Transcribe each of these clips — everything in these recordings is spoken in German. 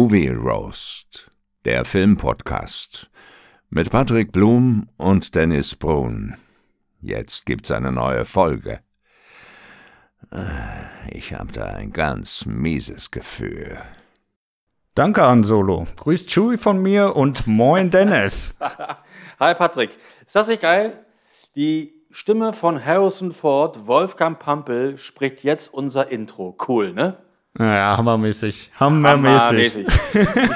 Movie Roast, der Filmpodcast mit Patrick Blum und Dennis Brun. Jetzt gibt's eine neue Folge. Äh, ich hab da ein ganz mieses Gefühl. Danke, Han Solo. Grüßt Chewie von mir und moin Dennis. Hi Patrick. Ist das nicht geil? Die Stimme von Harrison Ford, Wolfgang Pampel, spricht jetzt unser Intro. Cool, ne? Ja, hammermäßig. Hammermäßig. hammermäßig.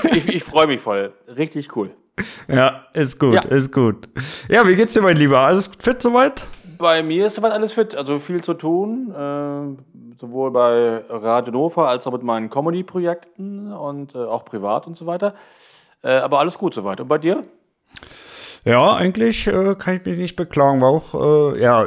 ich, ich, ich freue mich voll. Richtig cool. Ja, ist gut, ja. ist gut. Ja, wie geht's dir, mein Lieber? Alles fit soweit? Bei mir ist soweit alles fit. Also viel zu tun. Äh, sowohl bei Radio Nova als auch mit meinen Comedy-Projekten und äh, auch privat und so weiter. Äh, aber alles gut soweit. Und bei dir? Ja, eigentlich äh, kann ich mich nicht beklagen. War auch äh, ja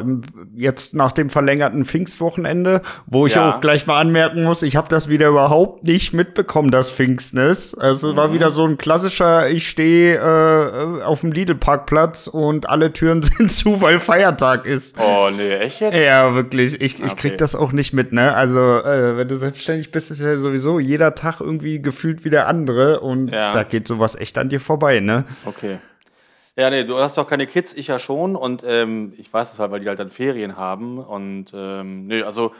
jetzt nach dem verlängerten Pfingstwochenende, wo ich ja. auch gleich mal anmerken muss, ich habe das wieder überhaupt nicht mitbekommen, das Pfingstnis. Also es mhm. war wieder so ein klassischer, ich stehe äh, auf dem Lidl-Parkplatz und alle Türen sind zu, weil Feiertag ist. Oh nee, echt jetzt? Ja, wirklich. Ich, ich krieg das auch nicht mit, ne? Also äh, wenn du selbstständig bist, ist ja sowieso jeder Tag irgendwie gefühlt wie der andere und ja. da geht sowas echt an dir vorbei, ne? Okay. Ja, nee, du hast doch keine Kids, ich ja schon. Und ähm, ich weiß es halt, weil die halt dann Ferien haben. Und ähm, nee, also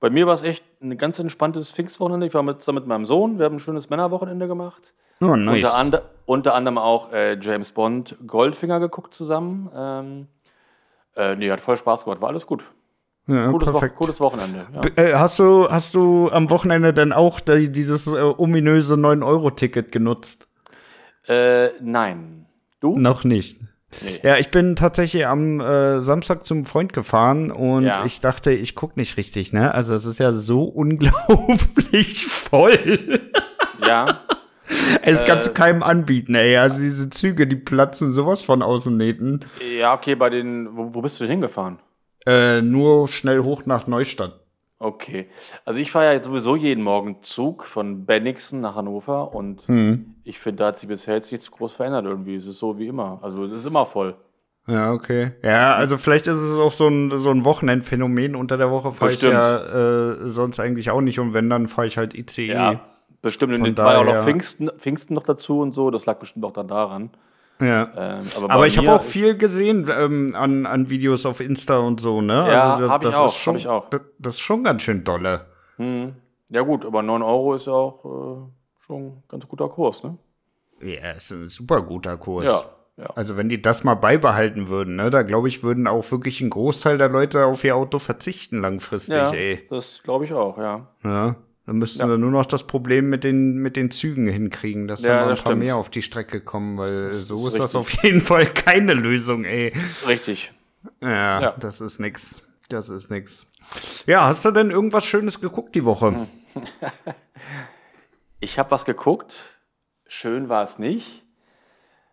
bei mir war es echt ein ganz entspanntes Pfingstwochenende. Ich war mit, mit meinem Sohn, wir haben ein schönes Männerwochenende gemacht. Oh, nice. Unter, and, unter anderem auch äh, James Bond Goldfinger geguckt zusammen. Ähm, äh, nee, hat voll Spaß gemacht, war alles gut. Ja, gutes, perfekt. Wo gutes Wochenende. Ja. Äh, hast, du, hast du am Wochenende dann auch dieses äh, ominöse 9-Euro-Ticket genutzt? Äh, nein. Du? Noch nicht. Nee. Ja, ich bin tatsächlich am äh, Samstag zum Freund gefahren und ja. ich dachte, ich guck nicht richtig, ne? Also es ist ja so unglaublich voll. Ja. Es äh, kannst du keinem anbieten, ey. Also diese Züge, die platzen sowas von Außennähten. Ja, okay, bei den, wo, wo bist du denn hingefahren? Äh, nur schnell hoch nach Neustadt. Okay. Also ich fahre ja sowieso jeden Morgen Zug von Bennigsen nach Hannover und hm. Ich finde, da hat sich bisher jetzt nichts groß verändert irgendwie. Es ist so wie immer. Also es ist immer voll. Ja, okay. Ja, also vielleicht ist es auch so ein, so ein Wochenendphänomen. Unter der Woche fahre ich ja äh, sonst eigentlich auch nicht und wenn, dann fahre ich halt ICE. Ja, bestimmt. Und jetzt war ja auch noch Pfingsten, Pfingsten noch dazu und so. Das lag bestimmt auch dann daran. Ja. Ähm, aber, aber ich habe auch viel gesehen ähm, an, an Videos auf Insta und so, ne? Ja, also das, das ich auch, ist schon, ich auch. Das, das, ist schon ganz schön dolle. Hm. Ja gut, aber 9 Euro ist ja auch äh, schon ein ganz guter Kurs, ne? Ja, ist ein super guter Kurs. Ja. Ja. Also wenn die das mal beibehalten würden, ne, da glaube ich, würden auch wirklich ein Großteil der Leute auf ihr Auto verzichten langfristig, ja, ey. Das glaube ich auch, ja. Ja. Dann müssten ja. wir nur noch das Problem mit den, mit den Zügen hinkriegen, dass ja, da mal ein paar stimmt. mehr auf die Strecke kommen, weil das so ist, ist das auf jeden Fall keine Lösung, ey. Richtig. Ja, ja, das ist nix. Das ist nix. Ja, hast du denn irgendwas Schönes geguckt die Woche? ich habe was geguckt. Schön war es nicht.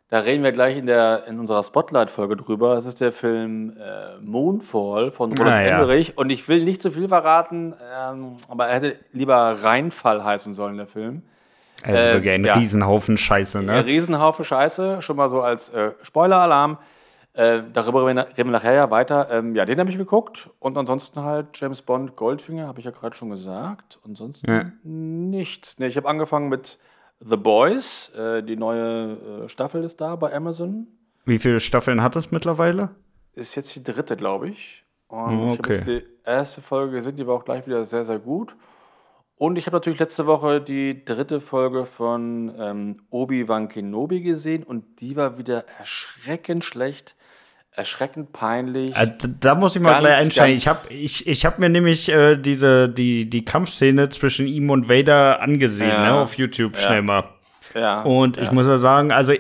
Da reden wir gleich in, der, in unserer Spotlight-Folge drüber. Das ist der Film äh, Moonfall von Roland ah, Emmerich. Ja. Und ich will nicht zu viel verraten, ähm, aber er hätte lieber Reinfall heißen sollen, der Film. Es ist äh, wirklich ein ja. Riesenhaufen Scheiße, ne? Ein Riesenhaufen Scheiße, schon mal so als äh, Spoiler-Alarm. Äh, darüber reden wir nachher ja weiter. Ähm, ja, den habe ich geguckt. Und ansonsten halt James Bond Goldfinger, habe ich ja gerade schon gesagt. Ansonsten ja. nichts. Nee, ich habe angefangen mit The Boys, äh, die neue äh, Staffel ist da bei Amazon. Wie viele Staffeln hat es mittlerweile? Ist jetzt die dritte, glaube ich. Und oh, okay. ich habe jetzt die erste Folge gesehen, die war auch gleich wieder sehr, sehr gut. Und ich habe natürlich letzte Woche die dritte Folge von ähm, Obi-Wan Kenobi gesehen und die war wieder erschreckend schlecht erschreckend peinlich. Äh, da muss ich mal ganz, gleich einsteigen. Ich habe ich, ich hab mir nämlich äh, diese, die, die Kampfszene zwischen ihm und Vader angesehen, ja. ne, auf YouTube schnell mal. Ja. Und ich muss ja sagen, also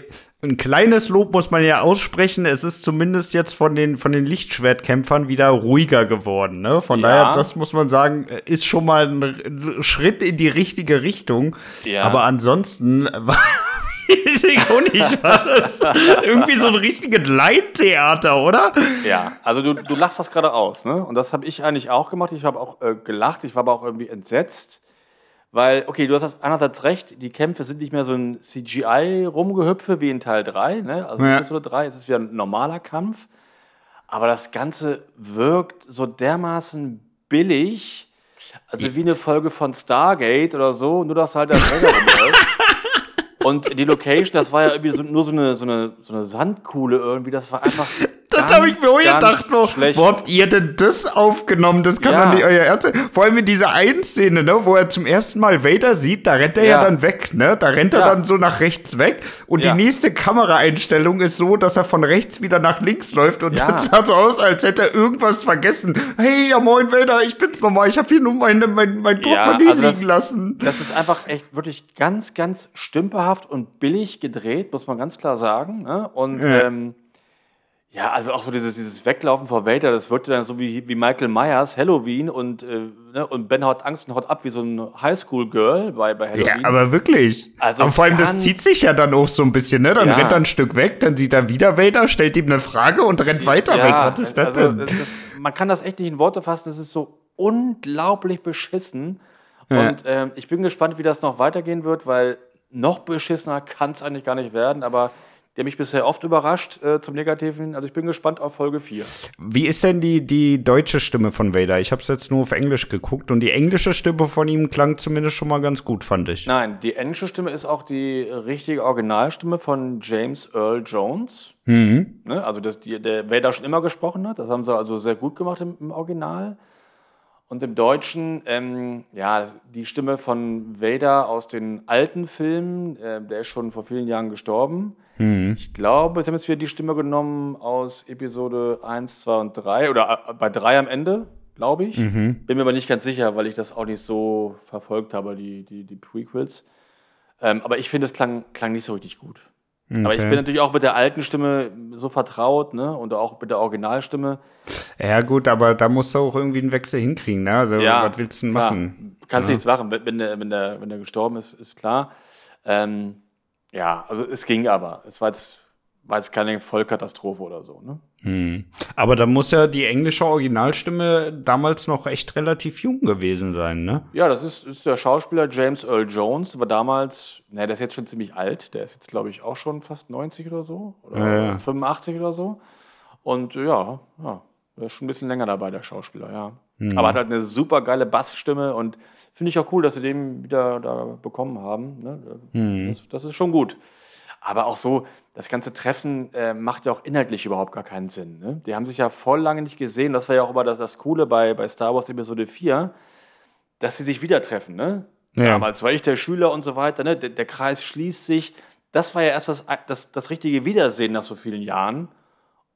ein kleines Lob muss man ja aussprechen. Es ist zumindest jetzt von den, von den Lichtschwertkämpfern wieder ruhiger geworden. Ne? Von ja. daher, das muss man sagen, ist schon mal ein Schritt in die richtige Richtung. Ja. Aber ansonsten war auch nicht, war das irgendwie so ein richtiges Leittheater, oder? Ja, also du, du lachst das gerade aus, ne? Und das habe ich eigentlich auch gemacht. Ich habe auch äh, gelacht, ich war aber auch irgendwie entsetzt. Weil, okay, du hast einerseits recht, die Kämpfe sind nicht mehr so ein CGI-Rumgehüpfe wie in Teil 3, ne? Also ja. Episode 3, es ist wieder ein normaler Kampf. Aber das Ganze wirkt so dermaßen billig, also wie eine Folge von Stargate oder so, nur dass halt der Träger. Und die Location, das war ja irgendwie so, nur so eine, so, eine, so eine Sandkuhle irgendwie. Das war einfach. Das habe ich mir auch gedacht, wo, wo habt ihr denn das aufgenommen? Das kann ja. doch nicht euer Ernst sein. Vor allem in dieser einen Szene, ne, wo er zum ersten Mal Vader sieht, da rennt er ja, ja dann weg, ne? Da rennt er ja. dann so nach rechts weg. Und die nächste Kameraeinstellung ist so, dass er von rechts wieder nach links läuft. Und ja. das sah so aus, als hätte er irgendwas vergessen. Hey, ja moin Vader, ich bin's nochmal. Ich habe hier nur meine, mein, mein Portemonnaie also liegen lassen. Das ist einfach echt wirklich ganz, ganz stümperhaft und billig gedreht, muss man ganz klar sagen. Ne? Und ähm, ja, also auch so dieses, dieses Weglaufen vor Vader, das wirkte dann so wie, wie Michael Myers, Halloween und, äh, ne, und Ben hat Angst und haut ab wie so ein Highschool-Girl bei, bei Halloween. Ja, aber wirklich. Also aber vor allem, das zieht sich ja dann auch so ein bisschen, ne? Dann ja. rennt er ein Stück weg, dann sieht er wieder Vader, stellt ihm eine Frage und rennt weiter ja, weg. Was ist das also, denn? Das, das, man kann das echt nicht in Worte fassen, das ist so unglaublich beschissen. Ja. Und ähm, ich bin gespannt, wie das noch weitergehen wird, weil noch beschissener kann es eigentlich gar nicht werden, aber der mich bisher oft überrascht äh, zum Negativen. Also ich bin gespannt auf Folge 4. Wie ist denn die, die deutsche Stimme von Vader? Ich habe es jetzt nur auf Englisch geguckt und die englische Stimme von ihm klang zumindest schon mal ganz gut, fand ich. Nein, die englische Stimme ist auch die richtige Originalstimme von James Earl Jones. Mhm. Ne? Also das, die, der Vader schon immer gesprochen hat. Das haben sie also sehr gut gemacht im, im Original. Und im Deutschen, ähm, ja, die Stimme von Vader aus den alten Filmen, äh, der ist schon vor vielen Jahren gestorben. Mhm. Ich glaube, jetzt haben jetzt wieder die Stimme genommen aus Episode 1, 2 und 3 oder äh, bei 3 am Ende, glaube ich. Mhm. Bin mir aber nicht ganz sicher, weil ich das auch nicht so verfolgt habe, die, die, die Prequels. Ähm, aber ich finde, es klang, klang nicht so richtig gut. Okay. Aber ich bin natürlich auch mit der alten Stimme so vertraut, ne? Und auch mit der Originalstimme. Ja, gut, aber da musst du auch irgendwie einen Wechsel hinkriegen, ne? Also, ja, was willst du denn machen? Kannst ja. nichts machen. Wenn der, wenn, der, wenn der gestorben ist, ist klar. Ähm, ja, also es ging aber. Es war jetzt, war jetzt keine Vollkatastrophe oder so, ne? Hm. Aber da muss ja die englische Originalstimme damals noch echt relativ jung gewesen sein, ne? Ja, das ist, ist der Schauspieler James Earl Jones, der war damals, ne, der ist jetzt schon ziemlich alt, der ist jetzt, glaube ich, auch schon fast 90 oder so. Oder ja, ja. 85 oder so. Und ja, ja, der ist schon ein bisschen länger dabei, der Schauspieler, ja. Mhm. Aber hat halt eine super geile Bassstimme und finde ich auch cool, dass sie den wieder da bekommen haben. Ne? Mhm. Das, das, ist schon gut. Aber auch so, das ganze Treffen äh, macht ja auch inhaltlich überhaupt gar keinen Sinn. Ne? Die haben sich ja voll lange nicht gesehen. Das war ja auch immer das, das Coole bei, bei Star Wars Episode 4, dass sie sich wieder treffen. Ne? Ja. Damals war ich der Schüler und so weiter. Ne? Der, der Kreis schließt sich. Das war ja erst das, das, das richtige Wiedersehen nach so vielen Jahren.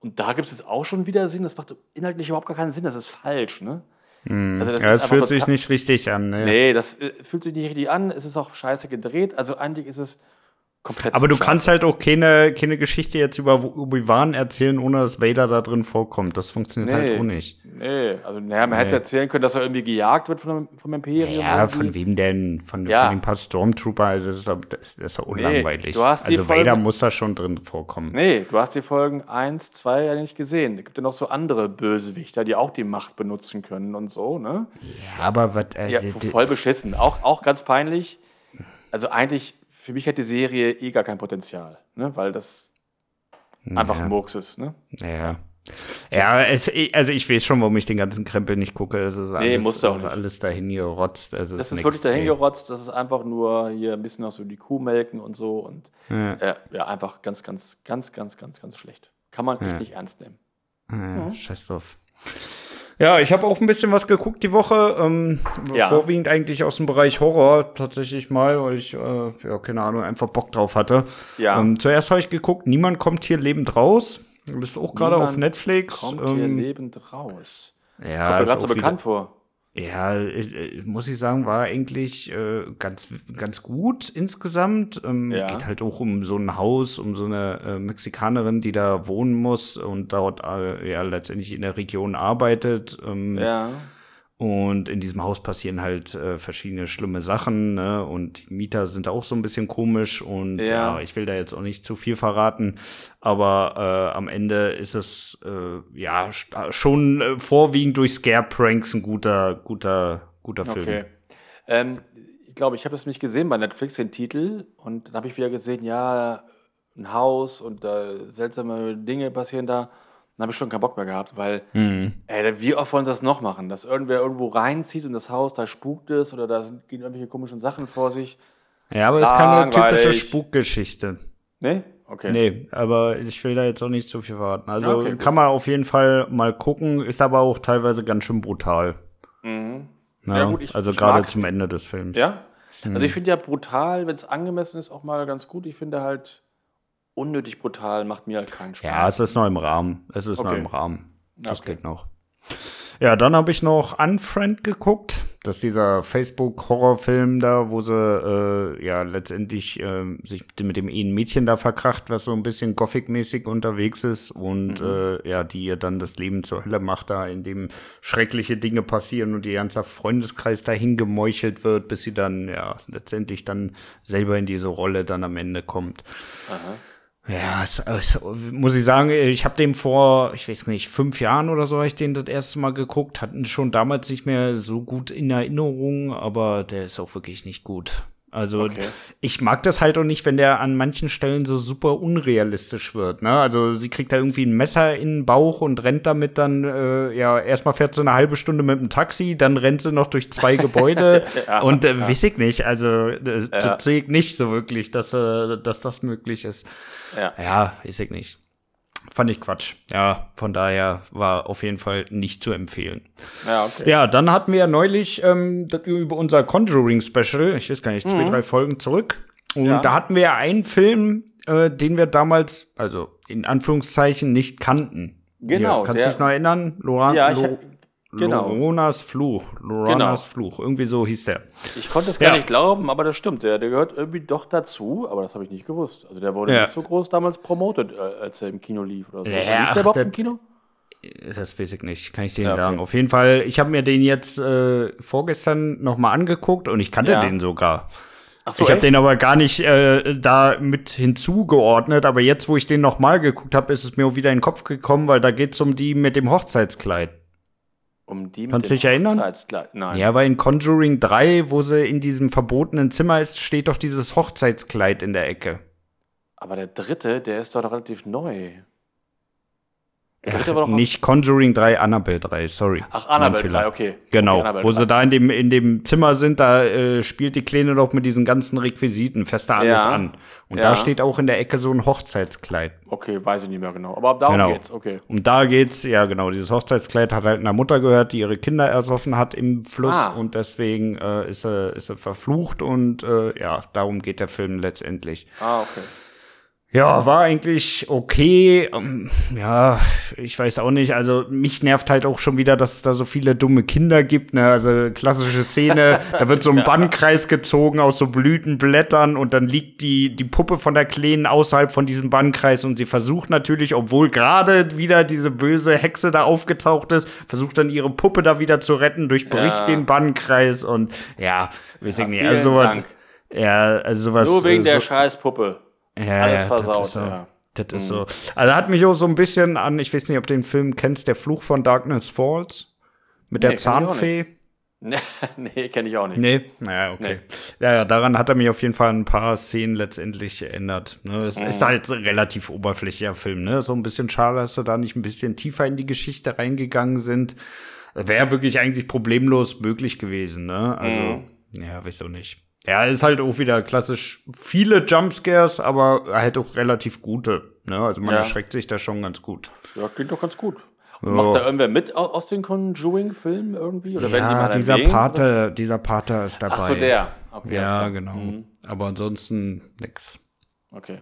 Und da gibt es jetzt auch schon Wiedersehen. Das macht inhaltlich überhaupt gar keinen Sinn. Das ist falsch. Ne? Mm. Also das ja, es fühlt sich nicht richtig an. Ne? Nee, das äh, fühlt sich nicht richtig an. Es ist auch scheiße gedreht. Also eigentlich ist es komplett. Aber du scheiße. kannst halt auch keine, keine Geschichte jetzt über Obi-Wan erzählen, ohne dass Vader da drin vorkommt. Das funktioniert halt nee, halt auch nicht. Nee, also naja, man nee. hätte erzählen können, dass er irgendwie gejagt wird vom, vom Imperium. Ja, irgendwie. von wem denn? Von, ja. von den paar Stormtrooper, also das ist, das ist ja unlangweilig. Nee, also Folgen, Vader muss da schon drin vorkommen. Nee, du hast die Folgen 1, 2 ja nicht gesehen. Es gibt ja noch so andere Bösewichter, die auch die Macht benutzen können und so, ne? Ja, aber was. Äh, ja, voll beschissen. Auch, auch ganz peinlich. Also eigentlich für mich hat die Serie eh gar kein Potenzial, ne? weil das einfach ein Murks ist. Ne? Ja. Ja, es, also ich weiß schon, warum ich den ganzen Krempel nicht gucke. Es ist alles, nee, musst du auch alles dahin gerotzt. Also das ist, wirklich dahin gerotzt. Das ist einfach nur hier ein bisschen auch so die Kuh melken und so. Und ja, äh, ja einfach ganz, ganz, ganz, ganz, ganz, ganz schlecht. Kann man echt ja. nicht ernst nehmen. Ja, ja. Scheiß drauf. Ja, ich habe auch ein bisschen was geguckt die Woche. Ähm, ja. Vorwiegend eigentlich aus dem Bereich Horror tatsächlich mal, weil ich, äh, ja, keine Ahnung, einfach Bock drauf hatte. Ja. Ähm, zuerst habe ich geguckt, niemand kommt hier lebend raus. Das ist auch gerade auf Netflix. Kommt ähm, hier lebend raus. Ja, kommt mir gerade so bekannt vor. Ja, äh, muss ich sagen, war eigentlich äh, ganz, ganz gut insgesamt. Ähm, ja. Geht halt auch um so ein Haus, um so eine äh, Mexikanerin, die da wohnen muss und dort äh, ja letztendlich in der Region arbeitet. Ähm, ja. Und in diesem Haus passieren halt äh, verschiedene schlimme Sachen, ne? Und die Mieter sind auch so ein bisschen komisch und ja. ja ich will da jetzt auch nicht zu viel verraten, aber äh, am Ende ist es äh, ja schon äh, vorwiegend durch Scare-Pranks ein guter, guter, guter Film. Okay. Ähm, ich glaube, ich habe das nicht gesehen bei Netflix, den Titel, und dann habe ich wieder gesehen, ja, ein Haus und äh, seltsame Dinge passieren da. Dann habe ich schon keinen Bock mehr gehabt, weil, mhm. ey, wie oft wollen sie das noch machen? Dass irgendwer irgendwo reinzieht und das Haus, da spukt es oder da gehen irgendwelche komischen Sachen vor sich. Ja, aber es ist keine typische Spukgeschichte. Nee? Okay. Nee, aber ich will da jetzt auch nicht zu viel verraten. Also okay, kann man auf jeden Fall mal gucken, ist aber auch teilweise ganz schön brutal. Mhm. Ja, ja gut, ich, also gerade zum Ende des Films. Ja? Mhm. Also ich finde ja brutal, wenn es angemessen ist, auch mal ganz gut. Ich finde halt unnötig brutal macht mir halt keinen Spaß. Ja, es ist noch im Rahmen. Es ist okay. noch im Rahmen. Das okay. geht noch. Ja, dann habe ich noch Unfriend geguckt. Das ist dieser Facebook-Horrorfilm da, wo sie äh, ja letztendlich äh, sich mit dem einen Mädchen da verkracht, was so ein bisschen Gothic-mäßig unterwegs ist und mhm. äh, ja, die ihr dann das Leben zur Hölle macht, da in dem schreckliche Dinge passieren und ihr ganzer Freundeskreis dahin gemeuchelt wird, bis sie dann ja letztendlich dann selber in diese Rolle dann am Ende kommt. Aha. Ja, es, muss ich sagen, ich habe den vor, ich weiß nicht, fünf Jahren oder so, habe ich den das erste Mal geguckt. Hatten schon damals nicht mehr so gut in Erinnerung, aber der ist auch wirklich nicht gut. Also okay. ich mag das halt auch nicht, wenn der an manchen Stellen so super unrealistisch wird. Ne? Also sie kriegt da irgendwie ein Messer in den Bauch und rennt damit dann, äh, ja, erstmal fährt sie eine halbe Stunde mit dem Taxi, dann rennt sie noch durch zwei Gebäude ja, und äh, ja. weiß ich nicht. Also das, ja. das sehe ich nicht so wirklich, dass, äh, dass das möglich ist. Ja, ja weiß ich nicht fand ich Quatsch. Ja, von daher war auf jeden Fall nicht zu empfehlen. Ja, okay. Ja, dann hatten wir ja neulich ähm, über unser Conjuring-Special, ich weiß gar nicht, zwei, mhm. drei Folgen zurück. Und ja. da hatten wir ja einen Film, äh, den wir damals, also in Anführungszeichen, nicht kannten. Genau. Hier, kannst du dich noch erinnern? Loran, ja, ich, Genau. Loronas Fluch. Loronas genau. Fluch. Irgendwie so hieß der. Ich konnte es gar ja. nicht glauben, aber das stimmt. Der, der gehört irgendwie doch dazu, aber das habe ich nicht gewusst. Also der wurde ja. nicht so groß damals promotet, äh, als er im Kino lief oder so. Ja, lief der überhaupt im Kino? Das weiß ich nicht, kann ich dir nicht ja, sagen. Auf jeden Fall, ich habe mir den jetzt äh, vorgestern nochmal angeguckt und ich kannte den sogar. So, ich habe den aber gar nicht äh, da mit hinzugeordnet, aber jetzt, wo ich den nochmal geguckt habe, ist es mir wieder in den Kopf gekommen, weil da geht es um die mit dem Hochzeitskleid. Um die Kannst du dich erinnern? Nein. Ja, weil in Conjuring 3, wo sie in diesem verbotenen Zimmer ist, steht doch dieses Hochzeitskleid in der Ecke. Aber der dritte, der ist doch relativ neu. Ach, nicht Conjuring 3, Annabelle 3, sorry. Ach, Annabelle 3, okay. Genau, okay, wo 3. sie da in dem, in dem Zimmer sind, da äh, spielt die Kleine doch mit diesen ganzen Requisiten, fest da alles ja. an. Und ja. da steht auch in der Ecke so ein Hochzeitskleid. Okay, weiß ich nicht mehr genau. Aber darum genau. geht's, okay. Und da geht's, ja genau, dieses Hochzeitskleid hat halt einer Mutter gehört, die ihre Kinder ersoffen hat im Fluss ah. und deswegen äh, ist, er, ist er verflucht und äh, ja, darum geht der Film letztendlich. Ah, okay. Ja, war eigentlich okay. Ähm, ja, ich weiß auch nicht. Also mich nervt halt auch schon wieder, dass es da so viele dumme Kinder gibt. Ne? Also klassische Szene, da wird so ein Bannkreis gezogen aus so Blütenblättern und dann liegt die, die Puppe von der Kleinen außerhalb von diesem Bannkreis und sie versucht natürlich, obwohl gerade wieder diese böse Hexe da aufgetaucht ist, versucht dann ihre Puppe da wieder zu retten, durchbricht ja. den Bannkreis und ja, weiß ich nicht. Also sowas, ja, also sowas. Nur wegen äh, so, der Scheißpuppe. Ja, Alles ja, versaut, das ist so. Ja. Das ist so. Also hat mich auch so ein bisschen an, ich weiß nicht, ob du den Film kennst, Der Fluch von Darkness Falls mit nee, der Zahnfee. nee, kenne ich auch nicht. Nee, naja, okay. Nee. Ja, ja, daran hat er mich auf jeden Fall ein paar Szenen letztendlich geändert. Ne? Es mhm. ist halt relativ oberflächlicher Film, ne? So ein bisschen schade, dass sie da nicht ein bisschen tiefer in die Geschichte reingegangen sind. Wäre wirklich eigentlich problemlos möglich gewesen, ne? Also, mhm. ja, auch nicht. Ja, ist halt auch wieder klassisch viele Jumpscares, aber halt auch relativ gute. Ne? Also man ja. erschreckt sich da schon ganz gut. Ja, klingt doch ganz gut. Und Macht da irgendwer mit aus den Conjuring-Filmen irgendwie? Oder ja, dieser erwähnt, Pate, oder? dieser Pater ist dabei. Ach so, der. Okay, ja, genau. Mhm. Aber ansonsten nix. Okay.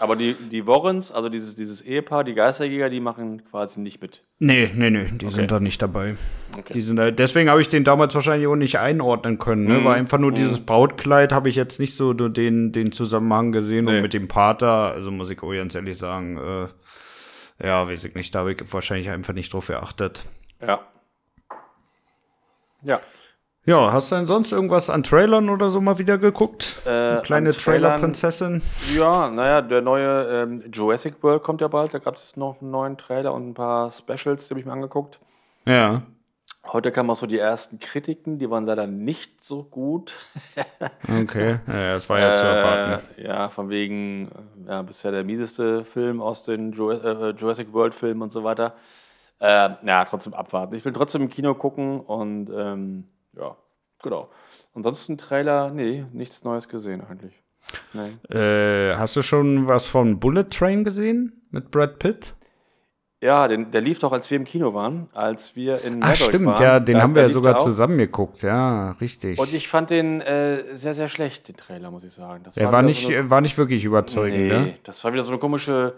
Aber die, die Warrens, also dieses, dieses Ehepaar, die Geisterjäger, die machen quasi nicht mit. Nee, nee, nee, die okay. sind da nicht dabei. Okay. Die sind da, deswegen habe ich den damals wahrscheinlich auch nicht einordnen können. Ne? Mm. War einfach nur mm. dieses Brautkleid, habe ich jetzt nicht so den, den Zusammenhang gesehen. Nee. Und mit dem Pater, also muss ich auch ganz ehrlich sagen, äh, ja, weiß ich nicht, da habe ich wahrscheinlich einfach nicht drauf geachtet. Ja. Ja. Ja, hast du denn sonst irgendwas an Trailern oder so mal wieder geguckt? Äh, kleine Trailer-Prinzessin? Ja, naja, der neue ähm, Jurassic World kommt ja bald. Da gab es noch einen neuen Trailer und ein paar Specials, die habe ich mir angeguckt. Ja. Heute kamen auch so die ersten Kritiken, die waren leider nicht so gut. okay, ja, das war ja äh, zu erwarten. Ja, von wegen, äh, ja, bisher der mieseste Film aus den äh, Jurassic World-Filmen und so weiter. Äh, ja, trotzdem abwarten. Ich will trotzdem im Kino gucken und ähm, ja, genau. Ansonsten Trailer, nee, nichts Neues gesehen eigentlich. Nee. Äh, hast du schon was von Bullet Train gesehen mit Brad Pitt? Ja, den, der lief doch, als wir im Kino waren, als wir in Ach, stimmt, waren. ja, den da, haben wir ja sogar zusammen geguckt, ja, richtig. Und ich fand den äh, sehr, sehr schlecht, den Trailer, muss ich sagen. Das er war, war nicht, so eine, war nicht wirklich überzeugend, nee, ne? das war wieder so eine komische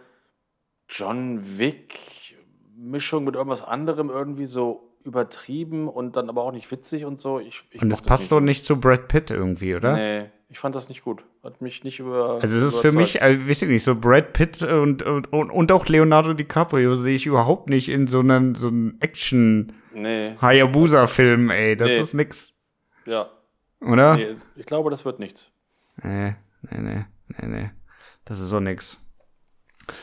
John Wick-Mischung mit irgendwas anderem, irgendwie so übertrieben und dann aber auch nicht witzig und so. Ich, ich und das passt doch nicht zu Brad Pitt irgendwie, oder? Nee, ich fand das nicht gut. Hat mich nicht über. Also, es ist für mich, also, weiß ich nicht, so Brad Pitt und, und, und auch Leonardo DiCaprio sehe ich überhaupt nicht in so einem, so einem Action nee. Hayabusa-Film, ey. Das nee. ist nix. Ja. Oder? Nee, ich glaube, das wird nichts. Nee, nee, nee, nee, nee. Das ist so nix.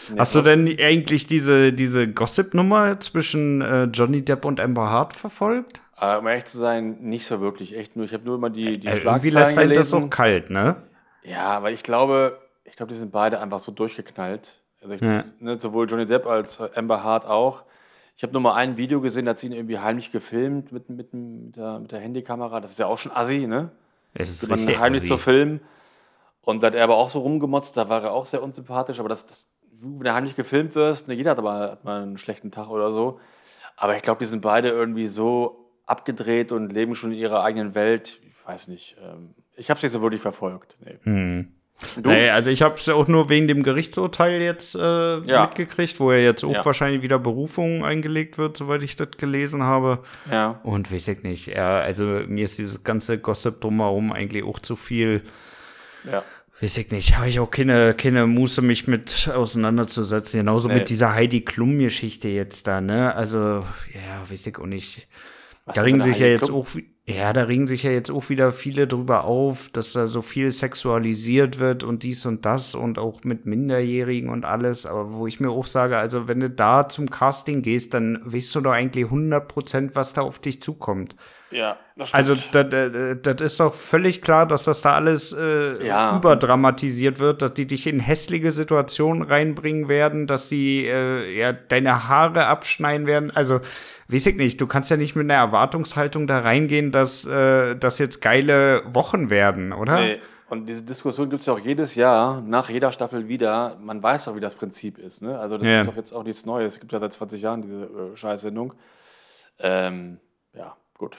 Nee, Hast du denn eigentlich diese, diese Gossip-Nummer zwischen äh, Johnny Depp und Amber Hart verfolgt? Äh, um ehrlich zu sein, nicht so wirklich. Echt nur, ich habe nur immer die, die äh, Irgendwie lässt einen das auch kalt, ne? Ja, aber ich glaube, ich glaube, die sind beide einfach so durchgeknallt. Also ich, ja. ne, sowohl Johnny Depp als Amber Hart auch. Ich habe nur mal ein Video gesehen, da hat sie ihn irgendwie heimlich gefilmt mit, mit, mit, der, mit der Handykamera. Das ist ja auch schon assi, ne? Es ist richtig heimlich assi. zu filmen. Und da hat er aber auch so rumgemotzt, da war er auch sehr unsympathisch. Aber das, das wenn du heimlich gefilmt wirst, ne, jeder hat aber hat mal einen schlechten Tag oder so. Aber ich glaube, die sind beide irgendwie so abgedreht und leben schon in ihrer eigenen Welt. Ich weiß nicht. Ähm, ich habe es nicht so wirklich verfolgt. Nee. Hm. Nee, also ich habe es auch nur wegen dem Gerichtsurteil jetzt äh, ja. mitgekriegt, wo er jetzt auch ja. wahrscheinlich wieder Berufung eingelegt wird, soweit ich das gelesen habe. Ja. Und weiß ich nicht. Ja, also mir ist dieses ganze Gossip drumherum eigentlich auch zu viel. Ja. Weiß ich nicht, habe ich auch keine, keine Muße, mich mit auseinanderzusetzen. Genauso nee. mit dieser Heidi Klum-Geschichte jetzt da, ne? Also, ja, weiß ich auch nicht. Was da ringen sich ja jetzt auch, ja, da ringen sich ja jetzt auch wieder viele drüber auf, dass da so viel sexualisiert wird und dies und das und auch mit Minderjährigen und alles. Aber wo ich mir auch sage, also wenn du da zum Casting gehst, dann weißt du doch eigentlich 100 Prozent, was da auf dich zukommt. Ja, das stimmt. Also das, das ist doch völlig klar, dass das da alles äh, ja. überdramatisiert wird, dass die dich in hässliche Situationen reinbringen werden, dass die äh, ja deine Haare abschneiden werden. Also weiß ich nicht, du kannst ja nicht mit einer Erwartungshaltung da reingehen, dass äh, das jetzt geile Wochen werden, oder? Nee. Und diese Diskussion gibt es ja auch jedes Jahr, nach jeder Staffel wieder. Man weiß doch, wie das Prinzip ist. Ne? Also das ja. ist doch jetzt auch nichts Neues. Es gibt ja seit 20 Jahren diese äh, Scheißsendung. Ähm, ja, gut.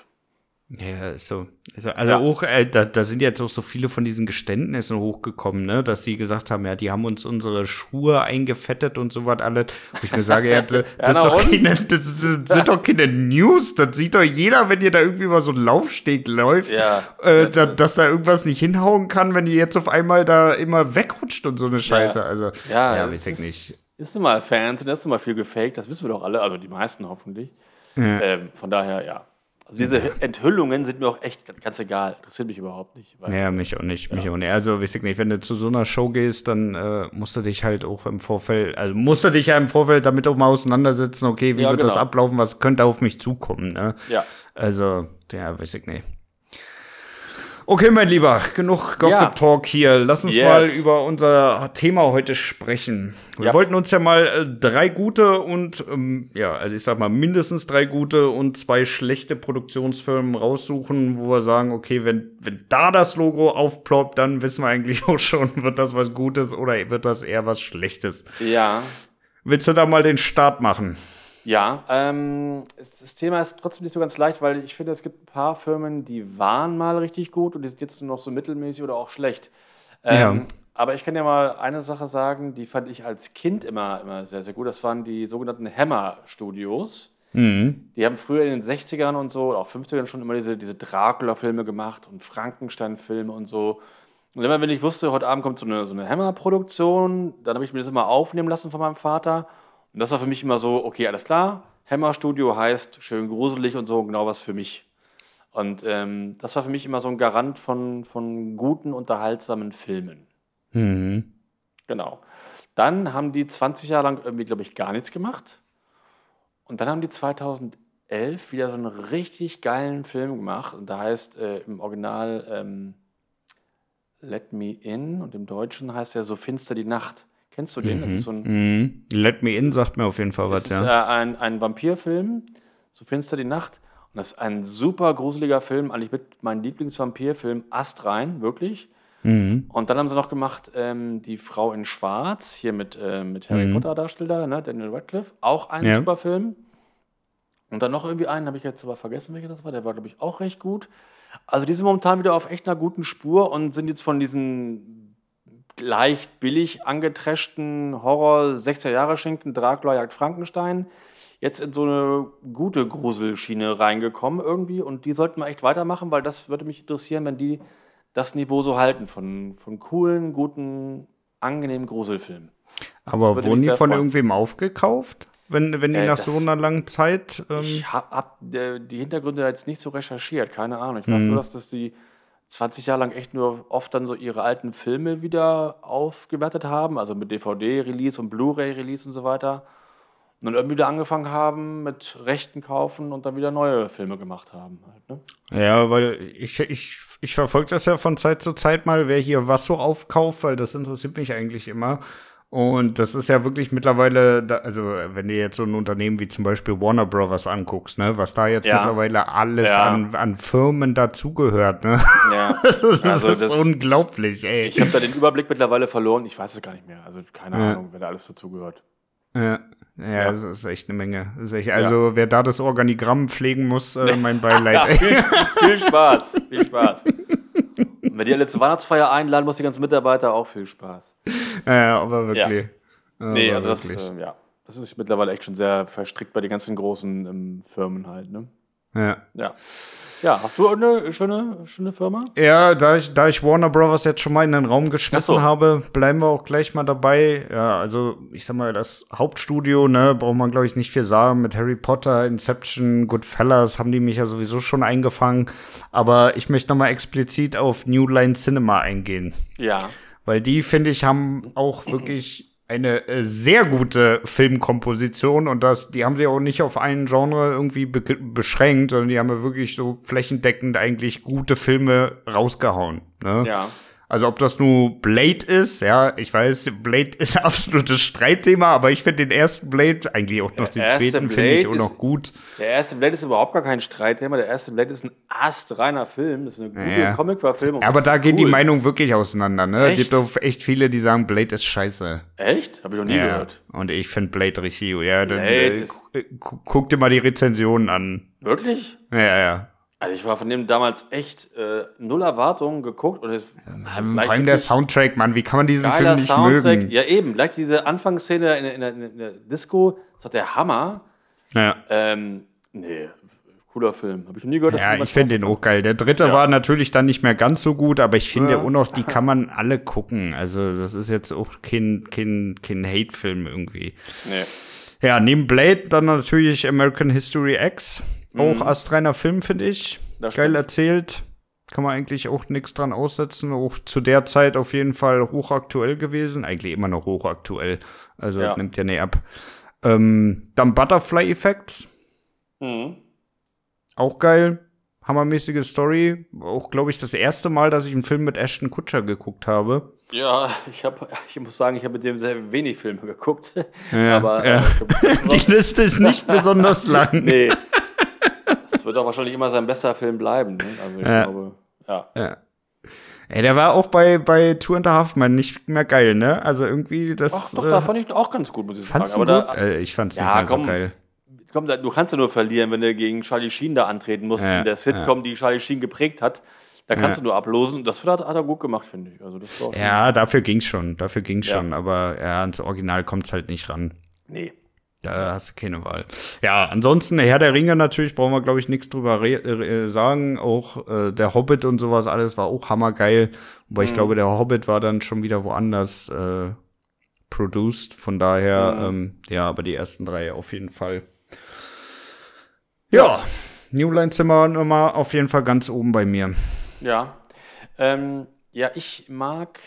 Ja, so. Also, also ja. auch, äh, da, da sind jetzt auch so viele von diesen Geständnissen hochgekommen, ne, dass sie gesagt haben, ja, die haben uns unsere Schuhe eingefettet und so was alles. Wo ich mir sage, ja, das, ja, ist doch keine, das, sind doch keine News. Das sieht doch jeder, wenn ihr da irgendwie mal so ein Laufsteg läuft, ja, äh, da, dass da irgendwas nicht hinhauen kann, wenn ihr jetzt auf einmal da immer wegrutscht und so eine Scheiße. Ja. Also, ja, ja weiß ich nicht. Ist immer Fernsehen, das ist immer viel gefaked, das wissen wir doch alle, also die meisten hoffentlich. Ähm, von daher, ja. Also diese Enthüllungen sind mir auch echt ganz egal. Interessiert mich überhaupt nicht. ja, mich auch nicht. Mich auch nicht. Also, weiß ich nicht, wenn du zu so einer Show gehst, dann äh, musst du dich halt auch im Vorfeld, also musst du dich ja im Vorfeld damit auch mal auseinandersetzen, okay, wie ja, wird genau. das ablaufen, was könnte auf mich zukommen, ne? Ja. Also, ja, weiß ich nicht. Okay, mein Lieber, genug Gossip ja. Talk hier. Lass uns yes. mal über unser Thema heute sprechen. Wir ja. wollten uns ja mal äh, drei gute und, ähm, ja, also ich sag mal mindestens drei gute und zwei schlechte Produktionsfirmen raussuchen, wo wir sagen, okay, wenn, wenn da das Logo aufploppt, dann wissen wir eigentlich auch schon, wird das was Gutes oder wird das eher was Schlechtes. Ja. Willst du da mal den Start machen? Ja, ähm, das Thema ist trotzdem nicht so ganz leicht, weil ich finde, es gibt ein paar Firmen, die waren mal richtig gut und die sind jetzt nur noch so mittelmäßig oder auch schlecht. Ähm, ja. Aber ich kann ja mal eine Sache sagen, die fand ich als Kind immer, immer sehr, sehr gut. Das waren die sogenannten Hammer-Studios. Mhm. Die haben früher in den 60ern und so, auch 50ern schon immer diese, diese Dracula-Filme gemacht und Frankenstein-Filme und so. Und immer, wenn ich wusste, heute Abend kommt so eine, so eine Hammer-Produktion, dann habe ich mir das immer aufnehmen lassen von meinem Vater. Und das war für mich immer so, okay, alles klar, Hammer Studio heißt schön gruselig und so, genau was für mich. Und ähm, das war für mich immer so ein Garant von, von guten, unterhaltsamen Filmen. Mhm. Genau. Dann haben die 20 Jahre lang irgendwie, glaube ich, gar nichts gemacht. Und dann haben die 2011 wieder so einen richtig geilen Film gemacht. Und da heißt äh, im Original ähm, Let Me In und im Deutschen heißt er So finster die Nacht. Kennst du den? Mhm. Das ist so ein. Mhm. Let Me In sagt mir auf jeden Fall was, ja. Das ist äh, ein, ein Vampirfilm, so finster die Nacht. Und das ist ein super gruseliger Film, eigentlich mit meinem Lieblingsvampirfilm Astrein, wirklich. Mhm. Und dann haben sie noch gemacht ähm, Die Frau in Schwarz, hier mit, äh, mit Harry mhm. Potter Darsteller, ne, Daniel Radcliffe. Auch ein ja. super Film. Und dann noch irgendwie einen, habe ich jetzt aber vergessen, welcher das war. Der war, glaube ich, auch recht gut. Also die sind momentan wieder auf echt einer guten Spur und sind jetzt von diesen leicht billig angetreschten Horror 60er Jahre Schinken Dracula jagt Frankenstein jetzt in so eine gute Gruselschiene reingekommen irgendwie und die sollten wir echt weitermachen, weil das würde mich interessieren, wenn die das Niveau so halten von, von coolen, guten, angenehmen Gruselfilmen. Aber wurden die von freuen. irgendwem aufgekauft? Wenn, wenn die äh, nach so einer langen Zeit. Ähm ich habe hab, äh, die Hintergründe jetzt nicht so recherchiert, keine Ahnung. Ich weiß mhm. nur, dass das die 20 Jahre lang echt nur oft dann so ihre alten Filme wieder aufgewertet haben, also mit DVD-Release und Blu-ray-Release und so weiter und dann irgendwie wieder angefangen haben mit Rechten kaufen und dann wieder neue Filme gemacht haben. Halt, ne? Ja, weil ich, ich, ich verfolge das ja von Zeit zu Zeit mal, wer hier was so aufkauft, weil das interessiert mich eigentlich immer. Und das ist ja wirklich mittlerweile, also wenn du jetzt so ein Unternehmen wie zum Beispiel Warner Brothers anguckst, ne, was da jetzt ja. mittlerweile alles ja. an, an Firmen dazugehört, ne? Ja. das, ist, also das ist unglaublich, ey. Ich habe da den Überblick mittlerweile verloren, ich weiß es gar nicht mehr. Also keine ja. Ahnung, wer da alles dazugehört. Ja. Ja, ja, das ist echt eine Menge. Echt, also, wer da das Organigramm pflegen muss, äh, mein Beileid. viel, viel, Spaß, viel Spaß. Wenn die alle zur Weihnachtsfeier einladen, muss die ganzen Mitarbeiter auch viel Spaß. Ja, aber wirklich. Ja. Nee, aber also wirklich. das, äh, ja, das ist mittlerweile echt schon sehr verstrickt bei den ganzen großen ähm, Firmen halt, ne? Ja. Ja. Ja, hast du eine schöne, schöne Firma? Ja, da ich, da ich Warner Brothers jetzt schon mal in den Raum geschmissen so. habe, bleiben wir auch gleich mal dabei. Ja, also ich sag mal, das Hauptstudio, ne, braucht man glaube ich nicht viel sagen. Mit Harry Potter, Inception, Goodfellas haben die mich ja sowieso schon eingefangen. Aber ich möchte noch mal explizit auf New Line Cinema eingehen. Ja. Weil die, finde ich, haben auch wirklich eine äh, sehr gute Filmkomposition und das, die haben sie auch nicht auf einen Genre irgendwie be beschränkt, sondern die haben ja wirklich so flächendeckend eigentlich gute Filme rausgehauen. Ne? Ja. Also ob das nur Blade ist, ja, ich weiß, Blade ist absolutes Streitthema, aber ich finde den ersten Blade, eigentlich auch noch der den zweiten, finde ich auch noch gut. Der erste Blade ist überhaupt gar kein Streitthema, der erste Blade ist ein astreiner Film, das ist eine gute ja. Comic-Verfilmung. Aber da cool. gehen die Meinungen wirklich auseinander, ne? Es gibt auch echt viele, die sagen, Blade ist scheiße. Echt? Hab ich noch nie ja. gehört. Und ich finde Blade richtig, ja, dann äh, guck dir mal die Rezensionen an. Wirklich? Ja, ja. Also ich war von dem damals echt äh, null Erwartungen geguckt. Und es, ja, vor allem der Soundtrack, Mann, wie kann man diesen Film nicht Soundtrack. mögen? Ja eben, gleich diese Anfangsszene in, in, in, in der Disco, das war der Hammer. Ja. Ähm, nee, cooler Film. Habe ich noch nie gehört. Ja, ich finde den auch geil. Der dritte ja. war natürlich dann nicht mehr ganz so gut, aber ich finde ja. auch noch, die kann man alle gucken. Also das ist jetzt auch kein, kein, kein Hate-Film irgendwie. Nee. Ja, neben Blade dann natürlich American History X. Auch mhm. astreiner Film, finde ich. Das Geil stimmt. erzählt. Kann man eigentlich auch nichts dran aussetzen. Auch zu der Zeit auf jeden Fall hochaktuell gewesen. Eigentlich immer noch hochaktuell. Also ja. nimmt ja nicht ab. Ähm, dann Butterfly Effects. Mhm. Auch geil. Hammermäßige Story. Auch, glaube ich, das erste Mal, dass ich einen Film mit Ashton Kutscher geguckt habe. Ja, ich, hab, ich muss sagen, ich habe mit dem sehr wenig Filme geguckt. Ja, Aber ja. Äh, die Liste ist nicht besonders lang. nee, das wird auch wahrscheinlich immer sein bester Film bleiben. Ne? Also ich ja. glaube, ja. ja. Ey, der war auch bei, bei Two and a Half Men nicht mehr geil, ne? Also irgendwie das. Ach, doch, äh, da fand ich auch ganz gut, muss ich sagen. Gut? Da, äh, ich fand's ja, nicht komm, so geil. Komm, du kannst ja nur verlieren, wenn du gegen Charlie Sheen da antreten musst, ja, in der Sitcom, ja. die Charlie Sheen geprägt hat. Da kannst ja. du nur ablosen. Das hat, hat er gut gemacht, finde ich. Also das war ja, dafür ging's schon. Dafür ging's schon. Aber ja, ans Original kommt's halt nicht ran. Nee. Da hast du keine Wahl. Ja, ansonsten, Herr der Ringe natürlich, brauchen wir, glaube ich, nichts drüber äh, sagen. Auch äh, der Hobbit und sowas, alles war auch hammergeil. Wobei mhm. ich glaube, der Hobbit war dann schon wieder woanders äh, produced. Von daher, mhm. ähm, ja, aber die ersten drei auf jeden Fall. Ja, New Line Zimmer Nummer auf jeden Fall ganz oben bei mir. Ja. Ähm, ja, ich mag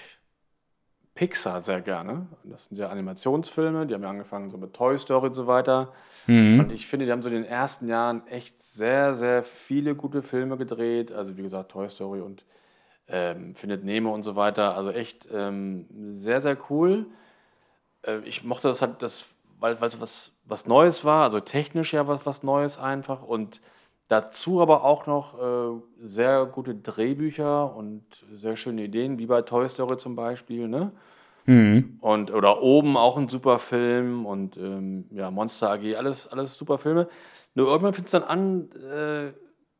Pixar sehr gerne. Das sind ja Animationsfilme, die haben ja angefangen so mit Toy Story und so weiter. Mhm. Und ich finde, die haben so in den ersten Jahren echt sehr, sehr viele gute Filme gedreht. Also wie gesagt, Toy Story und ähm, Findet Nemo und so weiter. Also echt ähm, sehr, sehr cool. Äh, ich mochte das halt, das, weil es was, was Neues war, also technisch ja was, was Neues einfach. Und Dazu aber auch noch äh, sehr gute Drehbücher und sehr schöne Ideen, wie bei Toy Story zum Beispiel, ne? Mhm. Und, oder oben auch ein super Film und ähm, ja, Monster AG, alles, alles super Filme. Nur irgendwann fängt es dann an, äh,